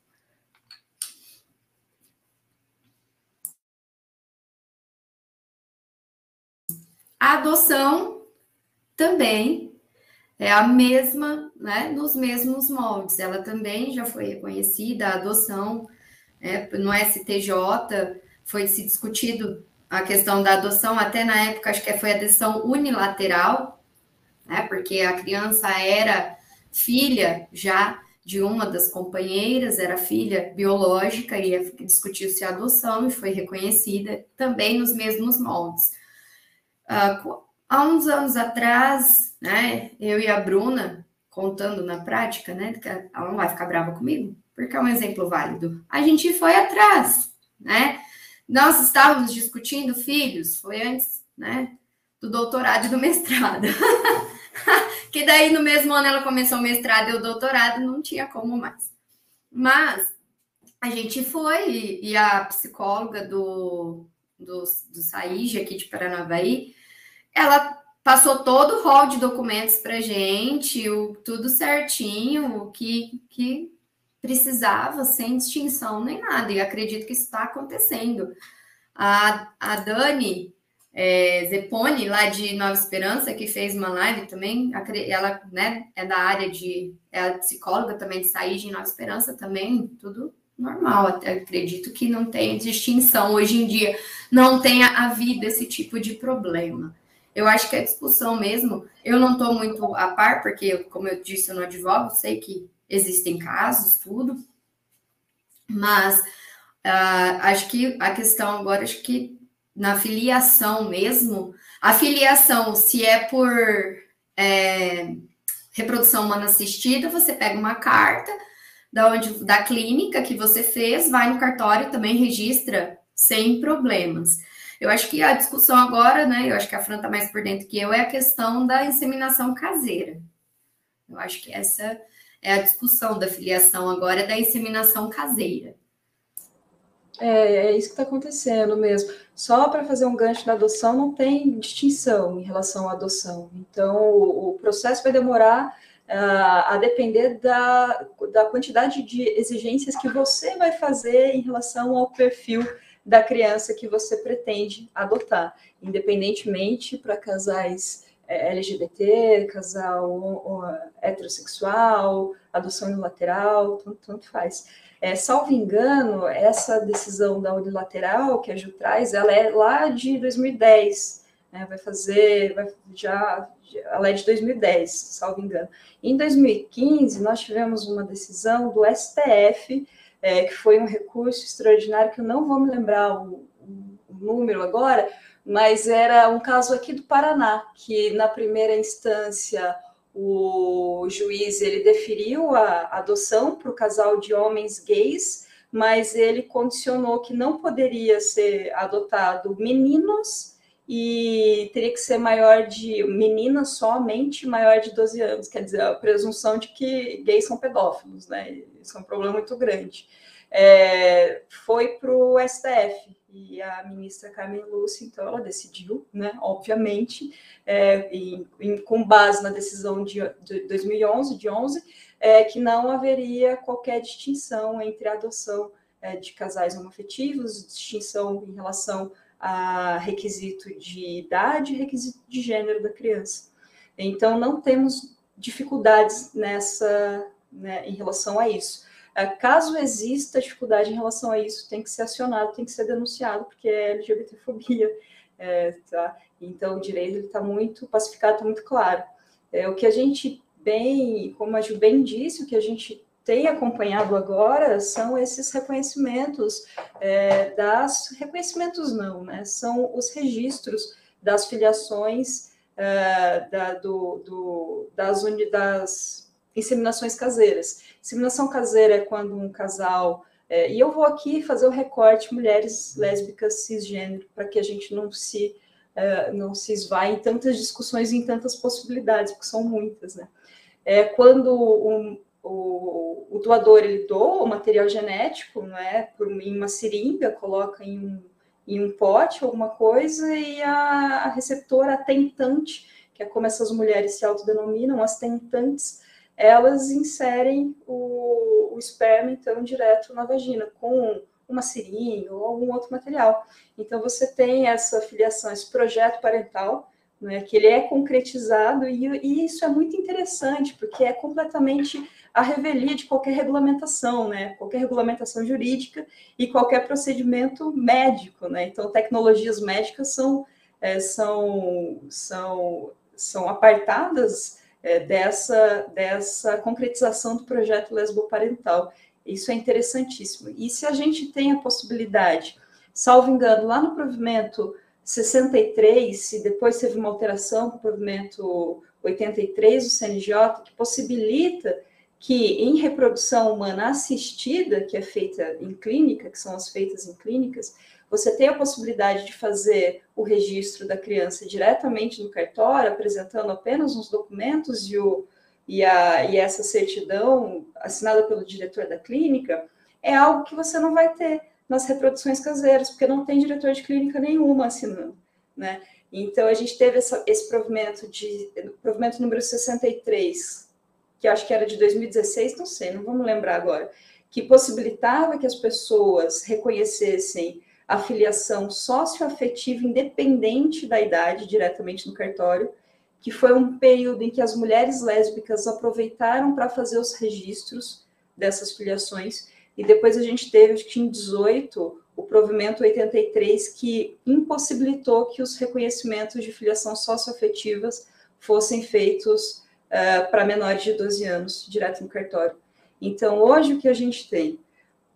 A adoção também é a mesma, né, nos mesmos moldes. Ela também já foi reconhecida, a adoção né, no STJ foi se discutido a questão da adoção, até na época acho que foi a decisão unilateral, né, porque a criança era filha já de uma das companheiras, era filha biológica, e discutiu-se a adoção e foi reconhecida também nos mesmos moldes. Uh, há uns anos atrás, né, eu e a Bruna, contando na prática, né, ela não vai ficar brava comigo, porque é um exemplo válido. A gente foi atrás, né? Nós estávamos discutindo filhos, foi antes, né, do doutorado e do mestrado. que daí no mesmo ano ela começou o mestrado e o doutorado, não tinha como mais. Mas a gente foi e, a psicóloga do, do, do SAIG aqui de Paranavaí, ela passou todo o rol de documentos para gente, o, tudo certinho, o que, que precisava, sem distinção nem nada, e acredito que isso está acontecendo. A, a Dani é, Zeponi, lá de Nova Esperança, que fez uma live também, ela né, é da área de. é psicóloga também de sair de Nova Esperança também, tudo normal. Acredito que não tem distinção hoje em dia, não tenha havido esse tipo de problema. Eu acho que a discussão mesmo, eu não estou muito a par, porque, como eu disse, eu não advogo, sei que existem casos, tudo, mas uh, acho que a questão agora, acho que na filiação mesmo, a filiação, se é por é, reprodução humana assistida, você pega uma carta da, onde, da clínica que você fez, vai no cartório também registra sem problemas. Eu acho que a discussão agora, né? Eu acho que a Fran está mais por dentro que eu, é a questão da inseminação caseira. Eu acho que essa é a discussão da filiação agora, da inseminação caseira.
É, é isso que está acontecendo mesmo. Só para fazer um gancho da adoção, não tem distinção em relação à adoção. Então, o, o processo vai demorar uh, a depender da, da quantidade de exigências que você vai fazer em relação ao perfil da criança que você pretende adotar, independentemente para casais é, LGBT, casal heterossexual, adoção unilateral, tanto, tanto faz. É, salvo engano, essa decisão da unilateral que a Ju traz, ela é lá de 2010, né, vai fazer, vai, já, ela é de 2010, salvo engano. Em 2015, nós tivemos uma decisão do STF é, que foi um recurso extraordinário, que eu não vou me lembrar o, o número agora, mas era um caso aqui do Paraná, que na primeira instância o juiz ele deferiu a adoção para o casal de homens gays, mas ele condicionou que não poderia ser adotado meninos e teria que ser maior de meninas somente maior de 12 anos, quer dizer, a presunção de que gays são pedófilos, né? Isso é um problema muito grande. É, foi para o STF e a ministra Carmen Lúcia, então, ela decidiu, né, obviamente, é, em, em, com base na decisão de, de 2011, de 11, é, que não haveria qualquer distinção entre a adoção é, de casais homoafetivos, distinção em relação a requisito de idade e requisito de gênero da criança. Então, não temos dificuldades nessa, né, em relação a isso. É, caso exista dificuldade em relação a isso, tem que ser acionado, tem que ser denunciado, porque é LGBTfobia. É, tá? Então, o direito está muito pacificado, está muito claro. É, o que a gente bem, como a Ju bem disse, o que a gente tem acompanhado agora são esses reconhecimentos é, das reconhecimentos não, né? São os registros das filiações é, da, do, do, das unidades inseminações caseiras. Inseminação caseira é quando um casal É, e eu vou aqui fazer o recorte mulheres lésbicas cisgênero, para que a gente não se, uh, não se esvai em tantas discussões e em tantas possibilidades, porque são muitas. Né? É, quando um, o, o, doador ele doa o material genético não é, por, em uma seringa, coloca em um, em um pote alguma coisa, e a, a receptora, a tentante, que é como essas mulheres se autodenominam, as tentantes, elas inserem o, o esperma, então, direto na vagina, com uma seringa ou algum outro material. Então, você tem essa filiação, esse projeto parental, né, que ele é concretizado, e, e, isso é muito interessante, porque é completamente a revelia de qualquer regulamentação, né, qualquer regulamentação jurídica e qualquer procedimento médico. Né? Então, tecnologias médicas são, é, são, são, são apartadas é, dessa, dessa concretização do projeto lesboparental. Isso é interessantíssimo. E se a gente tem a possibilidade, salvo engano, lá no provimento 63, e depois teve uma alteração para o provimento 83 do CNJ, que possibilita que em reprodução humana assistida, que é feita em clínica, que são as feitas em clínicas, você tem a possibilidade de fazer o registro da criança diretamente no cartório, apresentando apenas uns documentos e, o, e, a, e essa certidão assinada pelo diretor da clínica, é algo que você não vai ter nas reproduções caseiras, porque não tem diretor de clínica nenhuma assinando, né? Então, a gente teve essa, esse provimento de provimento número 63, que acho que era de 2016, não sei, não vamos lembrar agora, que possibilitava que as pessoas reconhecessem a filiação socioafetiva independente da idade diretamente no cartório, que foi um período em que as mulheres lésbicas aproveitaram para fazer os registros dessas filiações, e depois a gente teve, acho que em 18, o provimento 83, que impossibilitou que os reconhecimentos de filiação socioafetivas fossem feitos uh, para menores de 12 anos, direto no cartório. Então, hoje, o que a gente tem?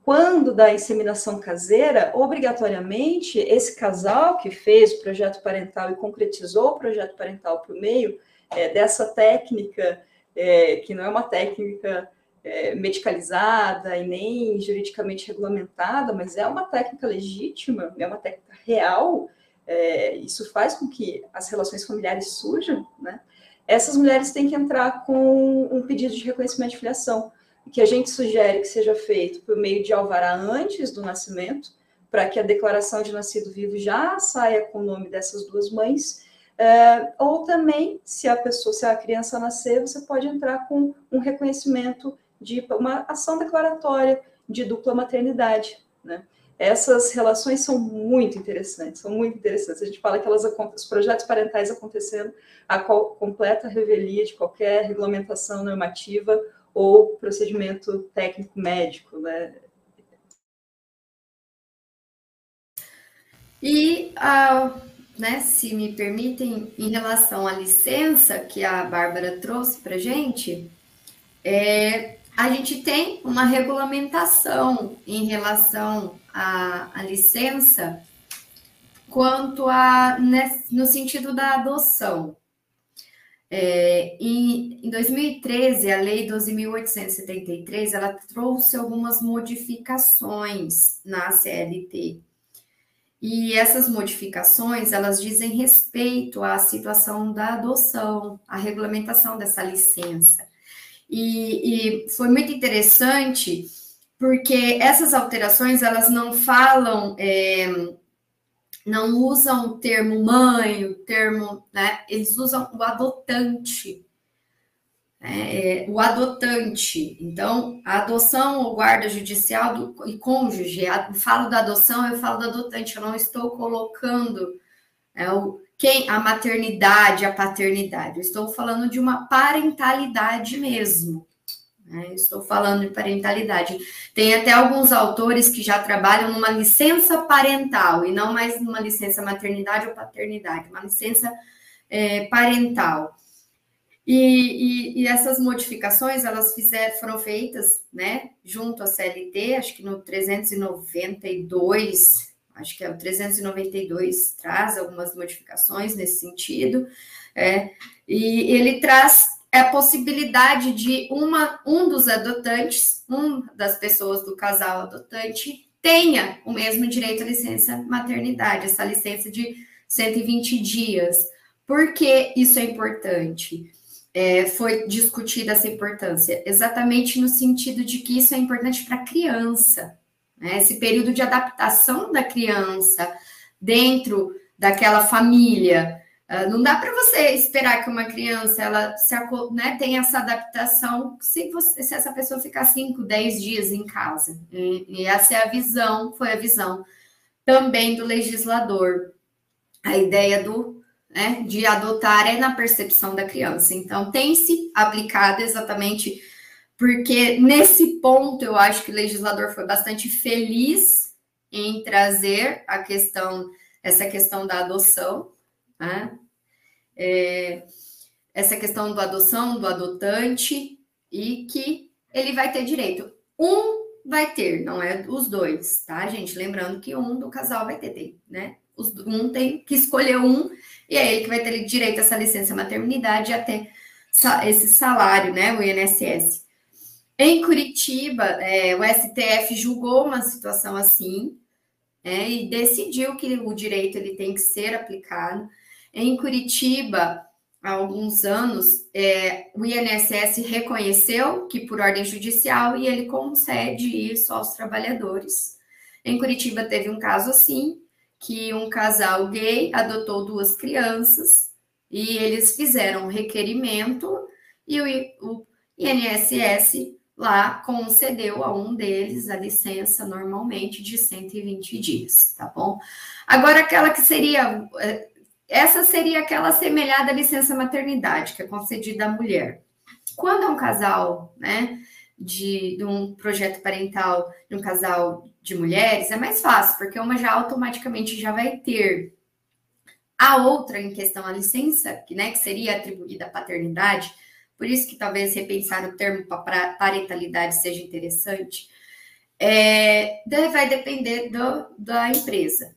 Quando da inseminação caseira, obrigatoriamente, esse casal que fez o projeto parental e concretizou o projeto parental por meio é, dessa técnica, é, que não é uma técnica é, medicalizada e nem juridicamente regulamentada, mas é uma técnica legítima, é uma técnica real, é, isso faz com que as relações familiares surjam, né? Essas mulheres têm que entrar com um pedido de reconhecimento de filiação que a gente sugere que seja feito por meio de alvará antes do nascimento, para que a declaração de nascido vivo já saia com o nome dessas duas mães, é, ou também, se a pessoa, se a criança nascer, você pode entrar com um reconhecimento de uma ação declaratória de dupla maternidade, né? Essas relações são muito interessantes, são muito interessantes. A gente fala que elas, os projetos parentais acontecendo a completa revelia de qualquer regulamentação normativa ou procedimento técnico médico, né?
E, uh, né, se me permitem, em relação à licença que a Bárbara trouxe para gente, é, a gente tem uma regulamentação em relação à, à licença quanto a né, no sentido da adoção. É, em, em 2013, a Lei 12.873, ela trouxe algumas modificações na CLT. E essas modificações, elas dizem respeito à situação da adoção, à regulamentação dessa licença. E, e foi muito interessante, porque essas alterações, elas não falam... É, não usam o termo mãe, o termo, né? Eles usam o adotante. Né? É, o adotante. Então, a adoção ou guarda judicial do, e cônjuge. A, falo da adoção, eu falo do adotante. Eu não estou colocando é, o, quem a maternidade, a paternidade. Eu estou falando de uma parentalidade mesmo. Né? Estou falando de parentalidade. Tem até alguns autores que já trabalham numa licença parental e não mais numa licença maternidade ou paternidade, uma licença é, parental. E, e, e, essas modificações elas fizeram, foram feitas, né, junto à CLT, acho que no 392, acho que é o 392 traz algumas modificações nesse sentido, é, e ele traz é a possibilidade de uma, um dos adotantes, um das pessoas do casal adotante, tenha o mesmo direito à licença maternidade, essa licença de 120 dias. Por que isso é importante? É, foi discutida essa importância? Exatamente no sentido de que isso é importante para a criança. Né? Esse período de adaptação da criança dentro daquela família, não dá para você esperar que uma criança ela se, né, tenha essa adaptação se, você, se essa pessoa ficar 5, 10 dias em casa. E, e, essa é a visão, foi a visão também do legislador. A ideia do né, de adotar é na percepção da criança. Então, tem se aplicado exatamente porque nesse ponto eu acho que o legislador foi bastante feliz em trazer a questão, essa questão da adoção, né? É, essa questão do adoção, do adotante, e que ele vai ter direito. Um vai ter, não é os dois, tá, gente? Lembrando que um do casal vai ter, tem, né? Os, um tem que escolher um, e é ele que vai ter direito a essa licença maternidade até esse salário, né? O INSS. Em Curitiba, é, o STF julgou uma situação assim, é, e decidiu que o direito ele tem que ser aplicado. Em Curitiba, há alguns anos, é, o INSS reconheceu que por ordem judicial e ele concede isso aos trabalhadores. Em Curitiba teve um caso assim, que um casal gay adotou duas crianças e eles fizeram um requerimento e o, o INSS lá concedeu a um deles a licença normalmente de 120 dias, tá bom? Agora, aquela que seria é, essa seria aquela semelhada à licença maternidade que é concedida à mulher. Quando é um casal, né, de, de, um projeto parental de um casal de mulheres, é mais fácil, porque uma já automaticamente já vai ter. A outra, em questão a licença, que, né, que seria atribuída à paternidade, por isso que talvez repensar o termo parentalidade seja interessante, é, vai depender do, da empresa,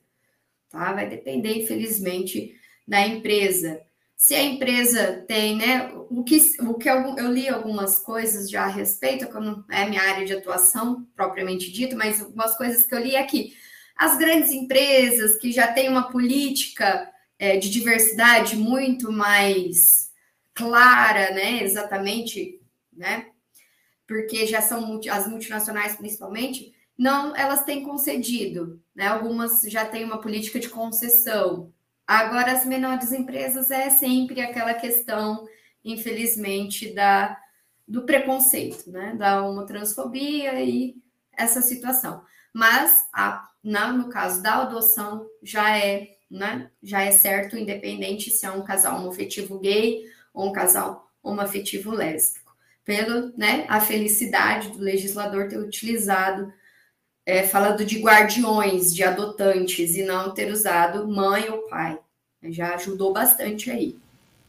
tá? Vai depender, infelizmente, da empresa. Se a empresa tem, né, o que, o que eu, eu li algumas coisas já a respeito, que não é minha área de atuação propriamente dito, mas algumas coisas que eu li aqui. É as grandes empresas que já têm uma política é, de diversidade muito mais clara, né, exatamente, né, porque já são as multinacionais principalmente, não, elas têm concedido, né, algumas já têm uma política de concessão, Agora, as menores empresas é sempre aquela questão, infelizmente, da, do preconceito, né? Da homotransfobia e essa situação. Mas, a, na, no caso da adoção, já é, né? Já é certo, independente se é um casal homoafetivo gay ou um casal homoafetivo lésbico. Pelo, né? A felicidade do legislador ter utilizado é, falando de guardiões, de adotantes, e não ter usado mãe ou pai. Já ajudou bastante aí,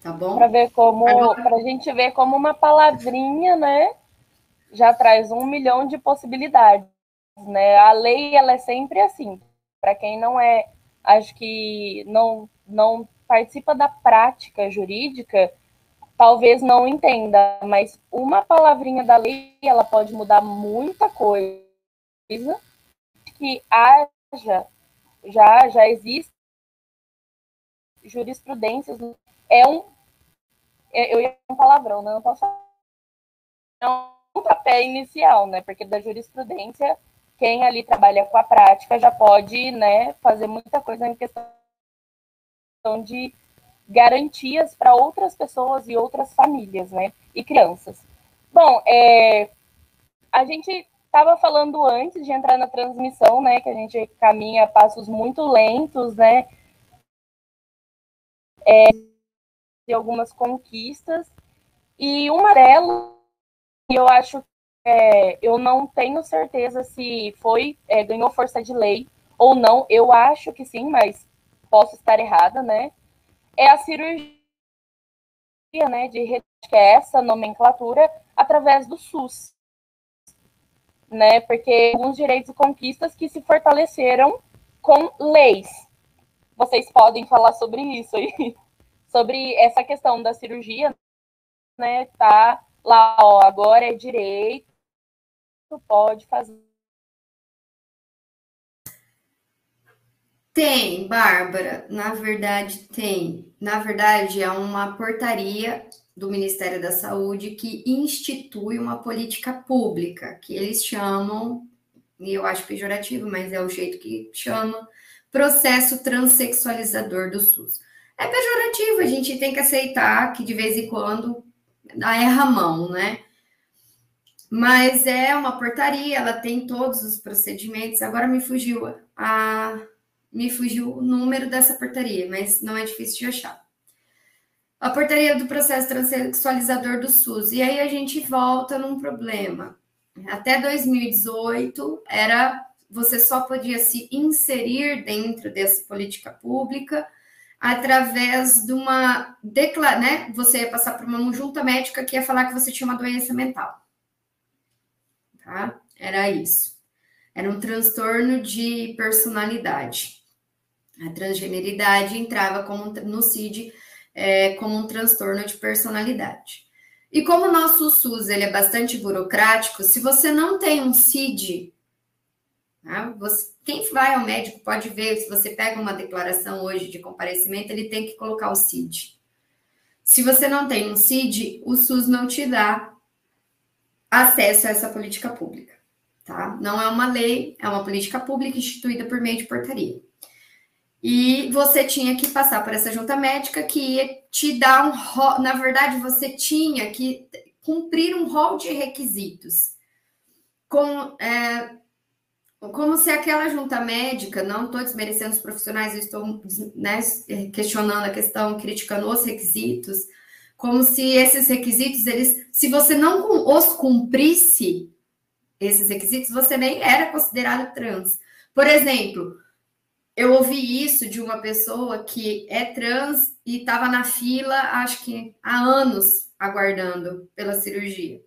tá bom?
Para ver como, para a gente ver como uma palavrinha, né, já traz um milhão de possibilidades, né? A lei ela é sempre assim. Para quem não é, acho que não não participa da prática jurídica, talvez não entenda, mas uma palavrinha da lei ela pode mudar muita coisa que haja, já, já existe jurisprudências, é um, é, eu ia um palavrão, né? não posso é um papel inicial, né? Porque da jurisprudência, quem ali trabalha com a prática já pode, né, fazer muita coisa em questão de garantias para outras pessoas e outras famílias, né? E crianças. Bom, é, a gente estava falando antes de entrar na transmissão, né, que a gente caminha a passos muito lentos, né, é, de algumas conquistas, e uma delas, eu acho, é, eu não tenho certeza se foi, é, ganhou força de lei ou não, eu acho que sim, mas posso estar errada, né, é a cirurgia, né, de que é essa nomenclatura através do SUS né? Porque alguns direitos e conquistas que se fortaleceram com leis. Vocês podem falar sobre isso aí, sobre essa questão da cirurgia, né, tá lá, ó, agora é direito, pode fazer.
Tem, Bárbara, na verdade tem. Na verdade, é uma portaria do Ministério da Saúde que institui uma política pública, que eles chamam, e eu acho pejorativo, mas é o jeito que chama, processo transexualizador do SUS. É pejorativo, a gente tem que aceitar que de vez em quando erra a mão, né? Mas é uma portaria, ela tem todos os procedimentos. Agora me fugiu a me fugiu o número dessa portaria, mas não é difícil de achar. A portaria do processo transexualizador do SUS. E aí a gente volta num problema. Até 2018 era você só podia se inserir dentro dessa política pública através de uma declara, né? Você ia passar por uma junta médica que ia falar que você tinha uma doença mental. Tá? Era isso. Era um transtorno de personalidade. A transgeneridade entrava como, no CID é, como um transtorno de personalidade. E como o nosso SUS ele é bastante burocrático, se você não tem um CID, né, você, quem vai ao médico pode ver, se você pega uma declaração hoje de comparecimento, ele tem que colocar o CID. Se você não tem um CID, o SUS não te dá acesso a essa política pública, tá? Não é uma lei, é uma política pública instituída por meio de portaria. E você tinha que passar por essa junta médica que ia te dar um rol, na verdade, você tinha que cumprir um rol de requisitos. Com, é, como se aquela junta médica, não estou desmerecendo os profissionais, eu estou né, questionando a questão, criticando os requisitos, como se esses requisitos, eles, se você não os cumprisse, esses requisitos, você nem era considerado trans. Por exemplo, eu ouvi isso de uma pessoa que é trans e estava na fila, acho que há anos, aguardando pela cirurgia.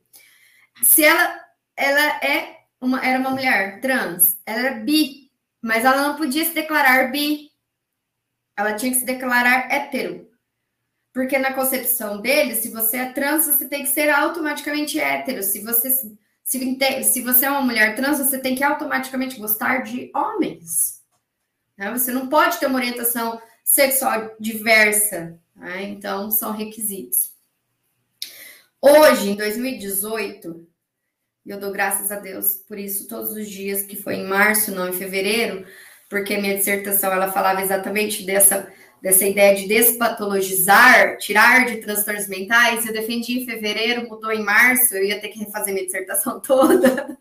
Se ela, ela é uma, era uma mulher trans, ela era bi, mas ela não podia se declarar bi. Ela tinha que se declarar hétero. Porque na concepção dele, se você é trans, você tem que ser automaticamente hétero. Se você, se, se você é uma mulher trans, você tem que automaticamente gostar de homens. Né? Você não pode ter uma orientação sexual diversa. Né? Então, são requisitos. Hoje, em 2018, e eu dou graças a Deus por isso todos os dias, que foi em março, não em fevereiro, porque minha dissertação ela falava exatamente dessa, dessa ideia de despatologizar, tirar de transtornos mentais. Eu defendi em fevereiro, mudou em março, eu ia ter que refazer minha dissertação toda.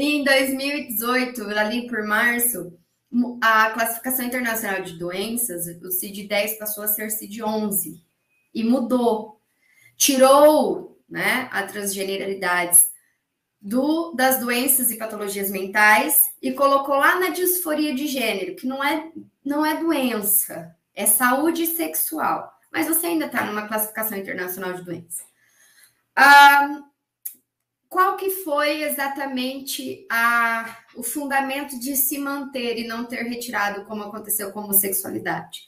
Em 2018, ali por março, a classificação internacional de doenças, o CID-10 passou a ser CID-11 e mudou. Tirou né, a transgeneralidade do, das doenças e patologias mentais e colocou lá na disforia de gênero, que não é, não é doença, é saúde sexual. Mas você ainda está numa classificação internacional de doenças. Ah, qual que foi exatamente a, o fundamento de se manter e não ter retirado, como aconteceu com a homossexualidade?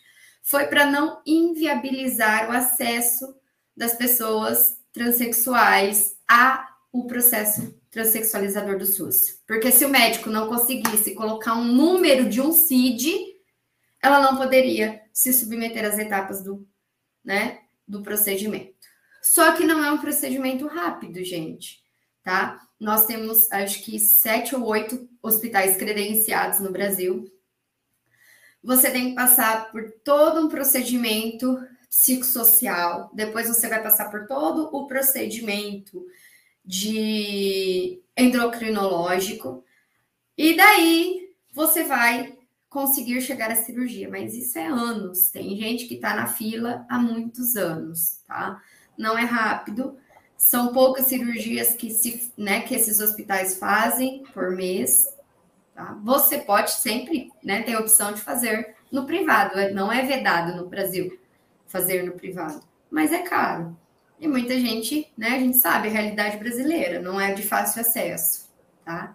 Foi para não inviabilizar o acesso das pessoas transexuais a o processo transexualizador do SUS. Porque se o médico não conseguisse colocar um número de um CID, ela não poderia se submeter às etapas do, né, do procedimento. Só que não é um procedimento rápido, gente tá? Nós temos, acho que, sete ou oito hospitais credenciados no Brasil. Você tem que passar por todo um procedimento psicossocial, depois você vai passar por todo o procedimento de endocrinológico, e daí você vai conseguir chegar à cirurgia, mas isso é anos. Tem gente que está na fila há muitos anos, tá? Não é rápido, são poucas cirurgias que, se, né, que esses hospitais fazem por mês. Tá? Você pode sempre né, ter a opção de fazer no privado, é, não é vedado no Brasil fazer no privado, mas é caro. E muita gente, né, a gente sabe a realidade brasileira, não é de fácil acesso, tá?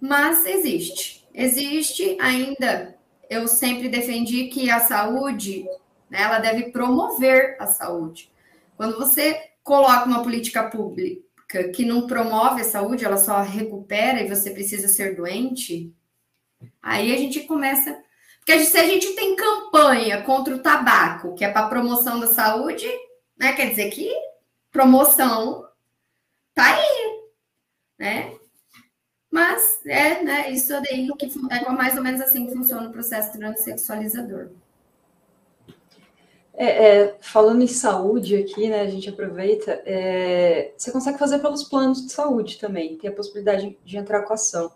Mas existe. Existe ainda. Eu sempre defendi que a saúde né? ela deve promover a saúde. Quando você coloca uma política pública que não promove a saúde, ela só recupera e você precisa ser doente, aí a gente começa. Porque se a gente tem campanha contra o tabaco, que é para promoção da saúde, né? Quer dizer que promoção tá aí, né? Mas é, né, isso daí que é mais ou menos assim que funciona o processo transexualizador.
É, é, falando em saúde aqui, né, a gente aproveita, é, você consegue fazer pelos planos de saúde também, tem a possibilidade de, entrar com a ação.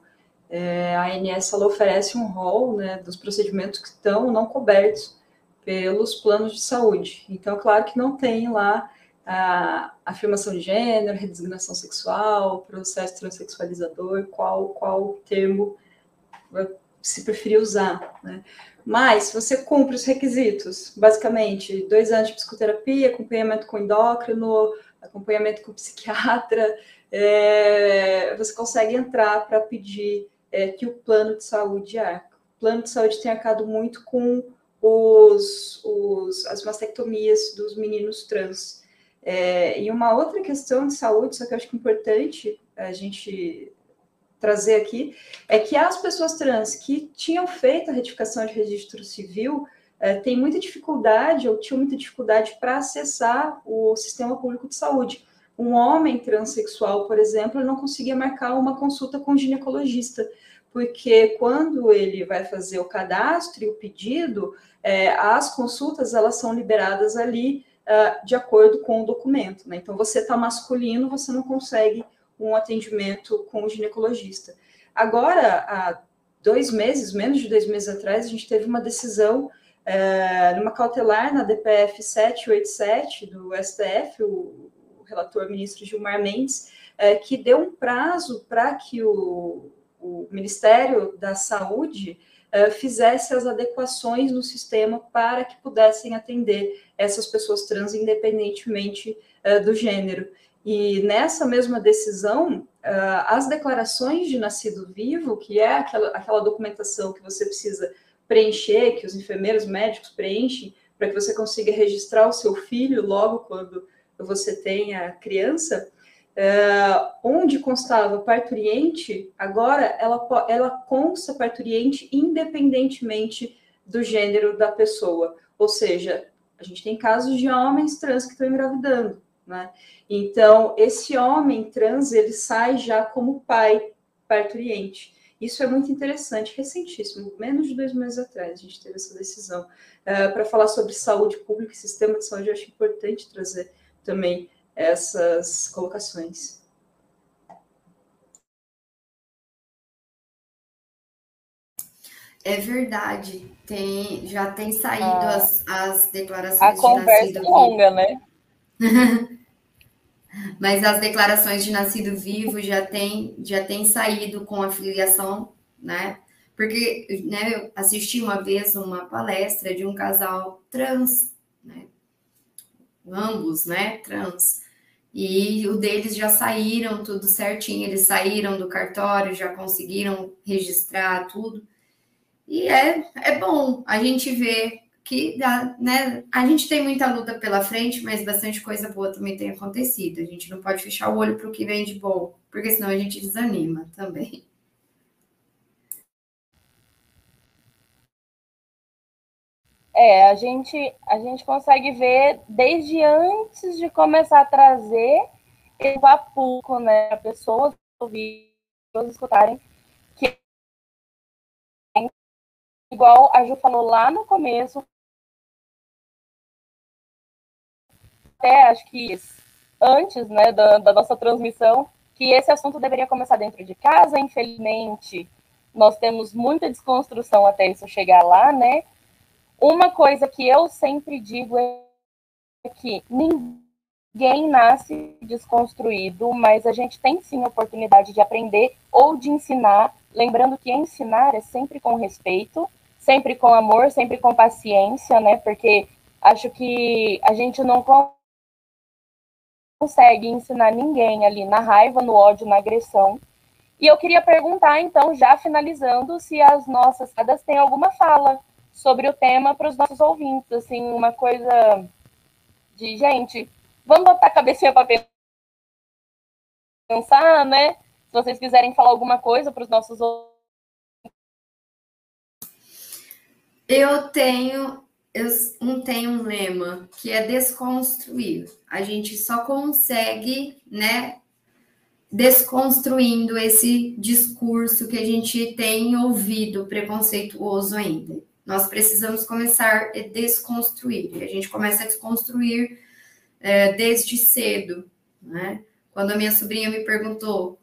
É, a ANS ela oferece um rol né, dos procedimentos que estão não cobertos pelos planos de saúde. Então, claro que não tem lá a afirmação de gênero, redesignação sexual, processo transexualizador, qual, qual termo se preferir usar, né? Mas, você cumpre os requisitos, basicamente, dois anos de psicoterapia, acompanhamento com endócrino, acompanhamento com psiquiatra, é, você consegue entrar para pedir é, que o plano de saúde arque. O plano de saúde tem arcado muito com os, os, as mastectomias dos meninos trans. É, e uma outra questão de saúde, só que eu acho que é importante a gente trazer aqui, é que as pessoas trans que tinham feito a retificação de registro civil é, têm muita dificuldade ou tinham muita dificuldade para acessar o sistema público de saúde. Um homem transexual, por exemplo, não conseguia marcar uma consulta com um ginecologista, porque quando ele vai fazer o cadastro e o pedido, é, as consultas elas são liberadas ali uh, de acordo com o documento. Né? Então, você está masculino, você não consegue um atendimento com o ginecologista. Agora, há dois meses, menos de dois meses atrás, a gente teve uma decisão é, numa cautelar na DPF 787 do STF, o, o relator ministro Gilmar Mendes, é, que deu um prazo para que o, o, Ministério da Saúde é, fizesse as adequações no sistema para que pudessem atender essas pessoas trans independentemente do gênero. E nessa mesma decisão, ah, as declarações de nascido vivo, que é aquela, aquela documentação que você precisa preencher, que os enfermeiros médicos preenchem, para que você consiga registrar o seu filho logo quando você tem a criança, ah, onde constava parturiente, agora ela, ela consta parturiente independentemente do gênero da pessoa. Ou seja, a gente tem casos de homens trans que estão engravidando, né? Então, esse homem trans, ele sai já como pai parturiente. Isso é muito interessante, recentíssimo, menos de dois meses atrás a gente teve essa decisão. Uh, Para falar sobre saúde pública e sistema de saúde, eu acho importante trazer também essas colocações.
É verdade, tem, já tem saído ah, as, as declarações
a de conversa é longa, né?
Mas as declarações de nascido vivo já tem, já tem saído com a filiação, né? Porque né, eu assisti uma vez uma palestra de um casal trans, né? Ambos, né? Trans. E o deles já saíram tudo certinho, eles saíram do cartório, já conseguiram registrar tudo. E é, é bom a gente ver que né? A gente tem muita luta pela frente, mas bastante coisa boa também tem acontecido. A gente não pode fechar o olho para o que vem de bom, porque senão a gente desanima também.
É, a gente, a gente consegue ver desde antes de começar a trazer esse a pouco, né, pessoas ouvir, pessoas escutarem que igual a Ju falou lá no começo, até acho que antes né, da, da nossa transmissão, que esse assunto deveria começar dentro de casa. Infelizmente, nós temos muita desconstrução até isso chegar lá, né? Uma coisa que eu sempre digo é que ninguém nasce desconstruído, mas a gente tem sim a oportunidade de aprender ou de ensinar, lembrando que ensinar é sempre com respeito, sempre com amor, sempre com paciência, né? Porque acho que a gente não consegue ensinar ninguém ali na raiva, no ódio, na agressão. E eu queria perguntar, então, já finalizando, se as nossas fadas têm alguma fala sobre o tema para os nossos ouvintes, assim, uma coisa de, gente, vamos botar a cabecinha para pensar, né? Se vocês quiserem falar alguma coisa para os nossos ouvintes.
Eu tenho eu não tenho um lema que é desconstruir. A gente só consegue, né, desconstruindo esse discurso que a gente tem ouvido preconceituoso ainda. Nós precisamos começar a desconstruir. E a gente começa a desconstruir é, desde cedo, né? Quando a minha sobrinha me perguntou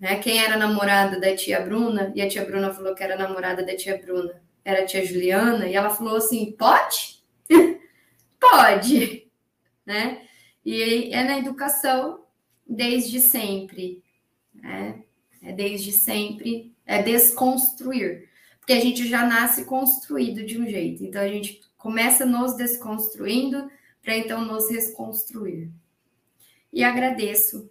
né, quem era namorada da tia Bruna, e a tia Bruna falou que era namorada da tia Bruna, era a tia Juliana, e ela falou assim: pode? pode, né? E é na educação desde sempre, né? É desde sempre, é desconstruir, porque a gente já nasce construído de um jeito, então a gente começa nos desconstruindo para então nos reconstruir. E agradeço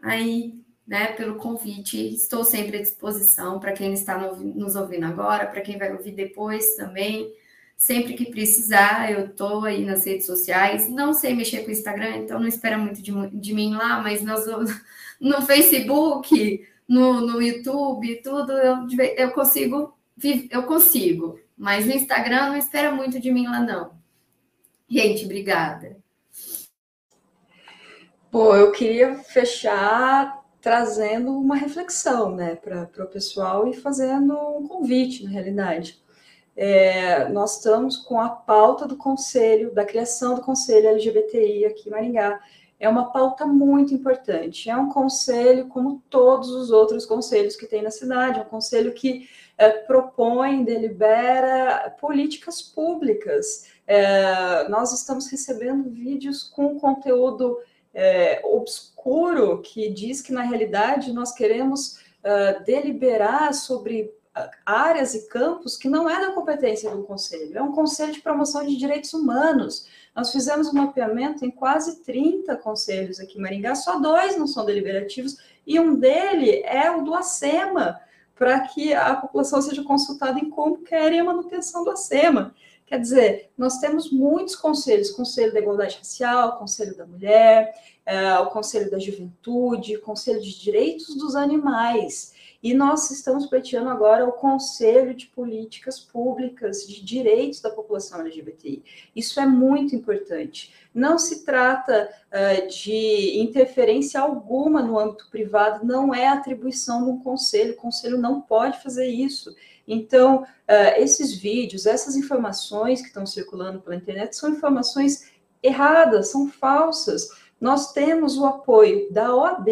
aí né, pelo convite. Estou sempre à disposição para quem está nos ouvindo agora, para quem vai ouvir depois também. Sempre que precisar, eu estou aí nas redes sociais. Não sei mexer com o Instagram, então não espera muito de, de mim lá, mas nós, no Facebook, no, no YouTube, tudo, eu, eu consigo, eu consigo. Mas no Instagram não espera muito de mim lá, não. Gente, obrigada.
Pô, eu queria fechar trazendo uma reflexão né, para o pessoal e fazendo um convite, na realidade. É, nós estamos com a pauta do conselho, da criação do conselho LGBTI aqui em Maringá. É uma pauta muito importante. É um conselho, como todos os outros conselhos que tem na cidade, é um conselho que é, propõe, delibera políticas públicas. É, nós estamos recebendo vídeos com conteúdo é, obscuro que diz que, na realidade, nós queremos uh, deliberar sobre ah, áreas e campos que não é da competência do Conselho, é um Conselho de Promoção de Direitos Humanos. Nós fizemos um mapeamento em quase 30 conselhos aqui em Maringá, só dois não são deliberativos, e um dele é o do ACEMA, para que a população seja consultada em como querem a manutenção do ACEMA. Quer dizer, nós temos muitos conselhos, Conselho da Igualdade Racial, Conselho da Mulher, é, o Conselho da Juventude, Conselho de Direitos dos Animais, e nós estamos pleiteando agora o Conselho de Políticas Públicas de Direitos da População LGBTI. Isso é muito importante. Não se trata uh, de interferência alguma no âmbito privado, não é atribuição um conselho, o conselho não pode fazer isso. Então, uh, esses vídeos, essas informações que estão circulando pela internet são informações erradas, são falsas. Nós temos o apoio da OAB,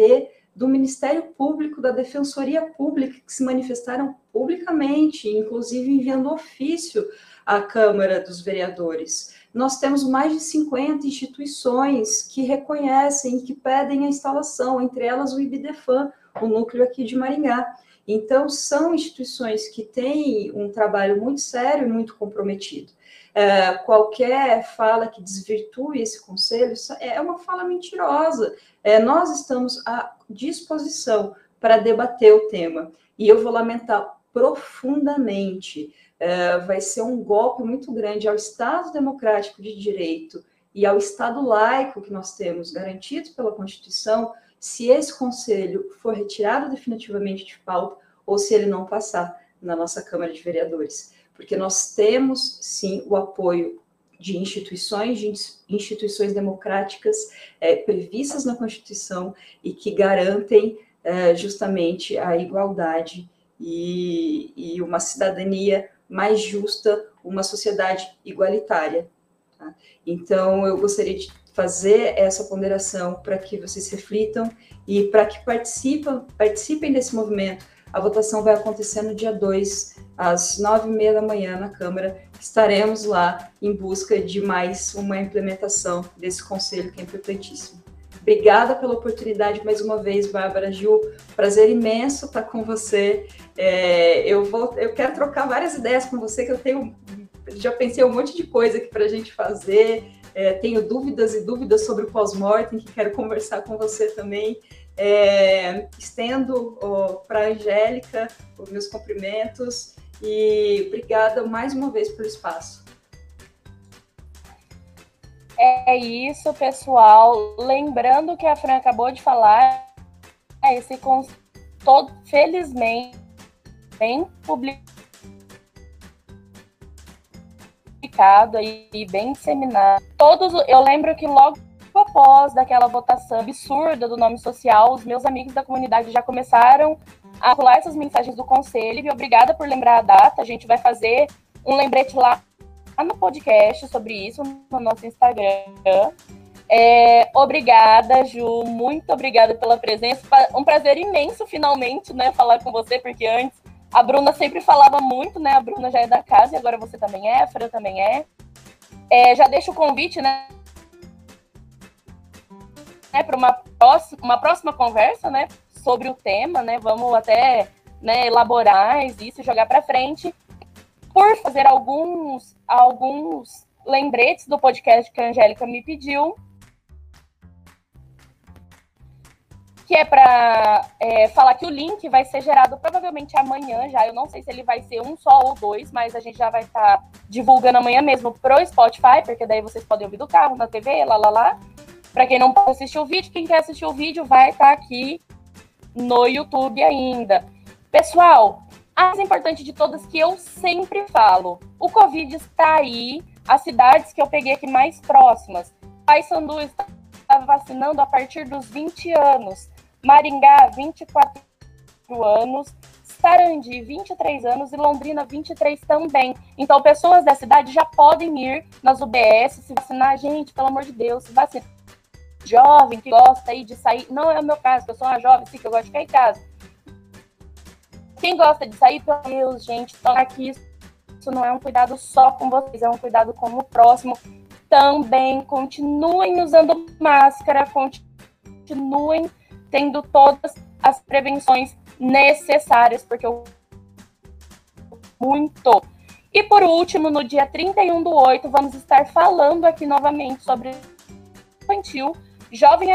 do Ministério Público, da Defensoria Pública, que se manifestaram publicamente, inclusive enviando ofício à Câmara dos Vereadores. Nós temos mais de 50 instituições que reconhecem que pedem a instalação, entre elas o IBDFAN, o núcleo aqui de Maringá. Então, são instituições que têm um trabalho muito sério e muito comprometido. É, qualquer fala que desvirtue esse conselho é uma fala mentirosa. É, nós estamos à disposição para debater o tema. E eu vou lamentar profundamente. É, vai ser um golpe muito grande ao Estado democrático de direito e ao Estado laico que nós temos garantido pela Constituição se esse conselho for retirado definitivamente de pauta ou se ele não passar na nossa Câmara de Vereadores. Porque nós temos, sim, o apoio de instituições, de instituições democráticas é, previstas na Constituição e que garantem é, justamente a igualdade e, e, uma cidadania mais justa, uma sociedade igualitária. Tá? Então, eu gostaria de fazer essa ponderação para que vocês reflitam e para que participem desse movimento. A votação vai acontecer no dia 2, às nove e meia da manhã, na Câmara. Estaremos lá em busca de mais uma implementação desse conselho que é importantíssimo. Obrigada pela oportunidade mais uma vez, Bárbara Gil. Prazer imenso estar com você. É, eu vou, eu quero trocar várias ideias com você, que eu tenho, já pensei um monte de coisa aqui para a gente fazer. É, tenho dúvidas e dúvidas sobre o pós-mortem, que quero conversar com você também. É, estendo para a Angélica os meus cumprimentos E obrigada mais uma vez pelo espaço.
É isso, pessoal. Lembrando que a Fran acabou de falar, esse todo felizmente bem publicado e bem disseminado. Todos, eu lembro que logo após daquela votação absurda do nome social, os meus amigos da comunidade já começaram a rolar essas mensagens do conselho. E obrigada por lembrar a data. A gente vai fazer um lembrete lá no podcast sobre isso no nosso Instagram. É, obrigada, Ju. Muito obrigada pela presença. Um prazer imenso, finalmente, né, falar com você, porque antes a Bruna sempre falava muito, né? A Bruna já é da casa e agora você também é, a Fran também é. é já deixo o convite, né? Né para uma próxima, uma próxima conversa, né? Sobre o tema, né? Vamos até né, elaborar isso, jogar para frente. Por fazer alguns, alguns lembretes do podcast que a Angélica me pediu. que é para é, falar que o link vai ser gerado provavelmente amanhã já. Eu não sei se ele vai ser um só ou dois, mas a gente já vai estar tá divulgando amanhã mesmo pro Spotify, porque daí vocês podem ouvir do carro, na TV, lá, lá, lá. Para quem não pode assistir o vídeo, quem quer assistir o vídeo vai estar tá aqui no YouTube ainda. Pessoal, a mais importante de todas que eu sempre falo: o Covid está aí, as cidades que eu peguei aqui mais próximas. Paysandu está vacinando a partir dos 20 anos. Maringá, 24 anos, Sarandi, 23 anos e Londrina, 23 também. Então, pessoas da cidade já podem ir nas UBS se vacinar. Gente, pelo amor de Deus, se vacina. Jovem que gosta aí de sair, não é o meu caso, eu sou uma jovem, sim, que eu gosto de ficar em casa. Quem gosta de sair, pelo Deus, gente, então aqui isso não é um cuidado só com vocês, é um cuidado com o próximo. Também continuem usando máscara, continuem tendo todas as prevenções necessárias, porque eu muito. E por último, no dia 31 do 8, vamos estar falando aqui novamente sobre infantil, jovem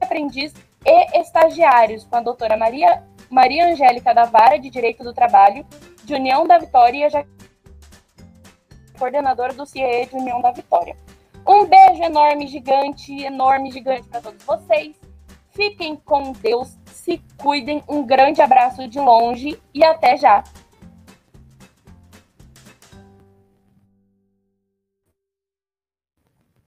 aprendiz e estagiários com a doutora Maria, Maria Angélica da Vara de Direito do Trabalho, de União da Vitória, já coordenadora do CIE de União da Vitória. Um beijo enorme, gigante, enorme, gigante para todos vocês. Fiquem com Deus, se cuidem. Um grande abraço de longe e até já!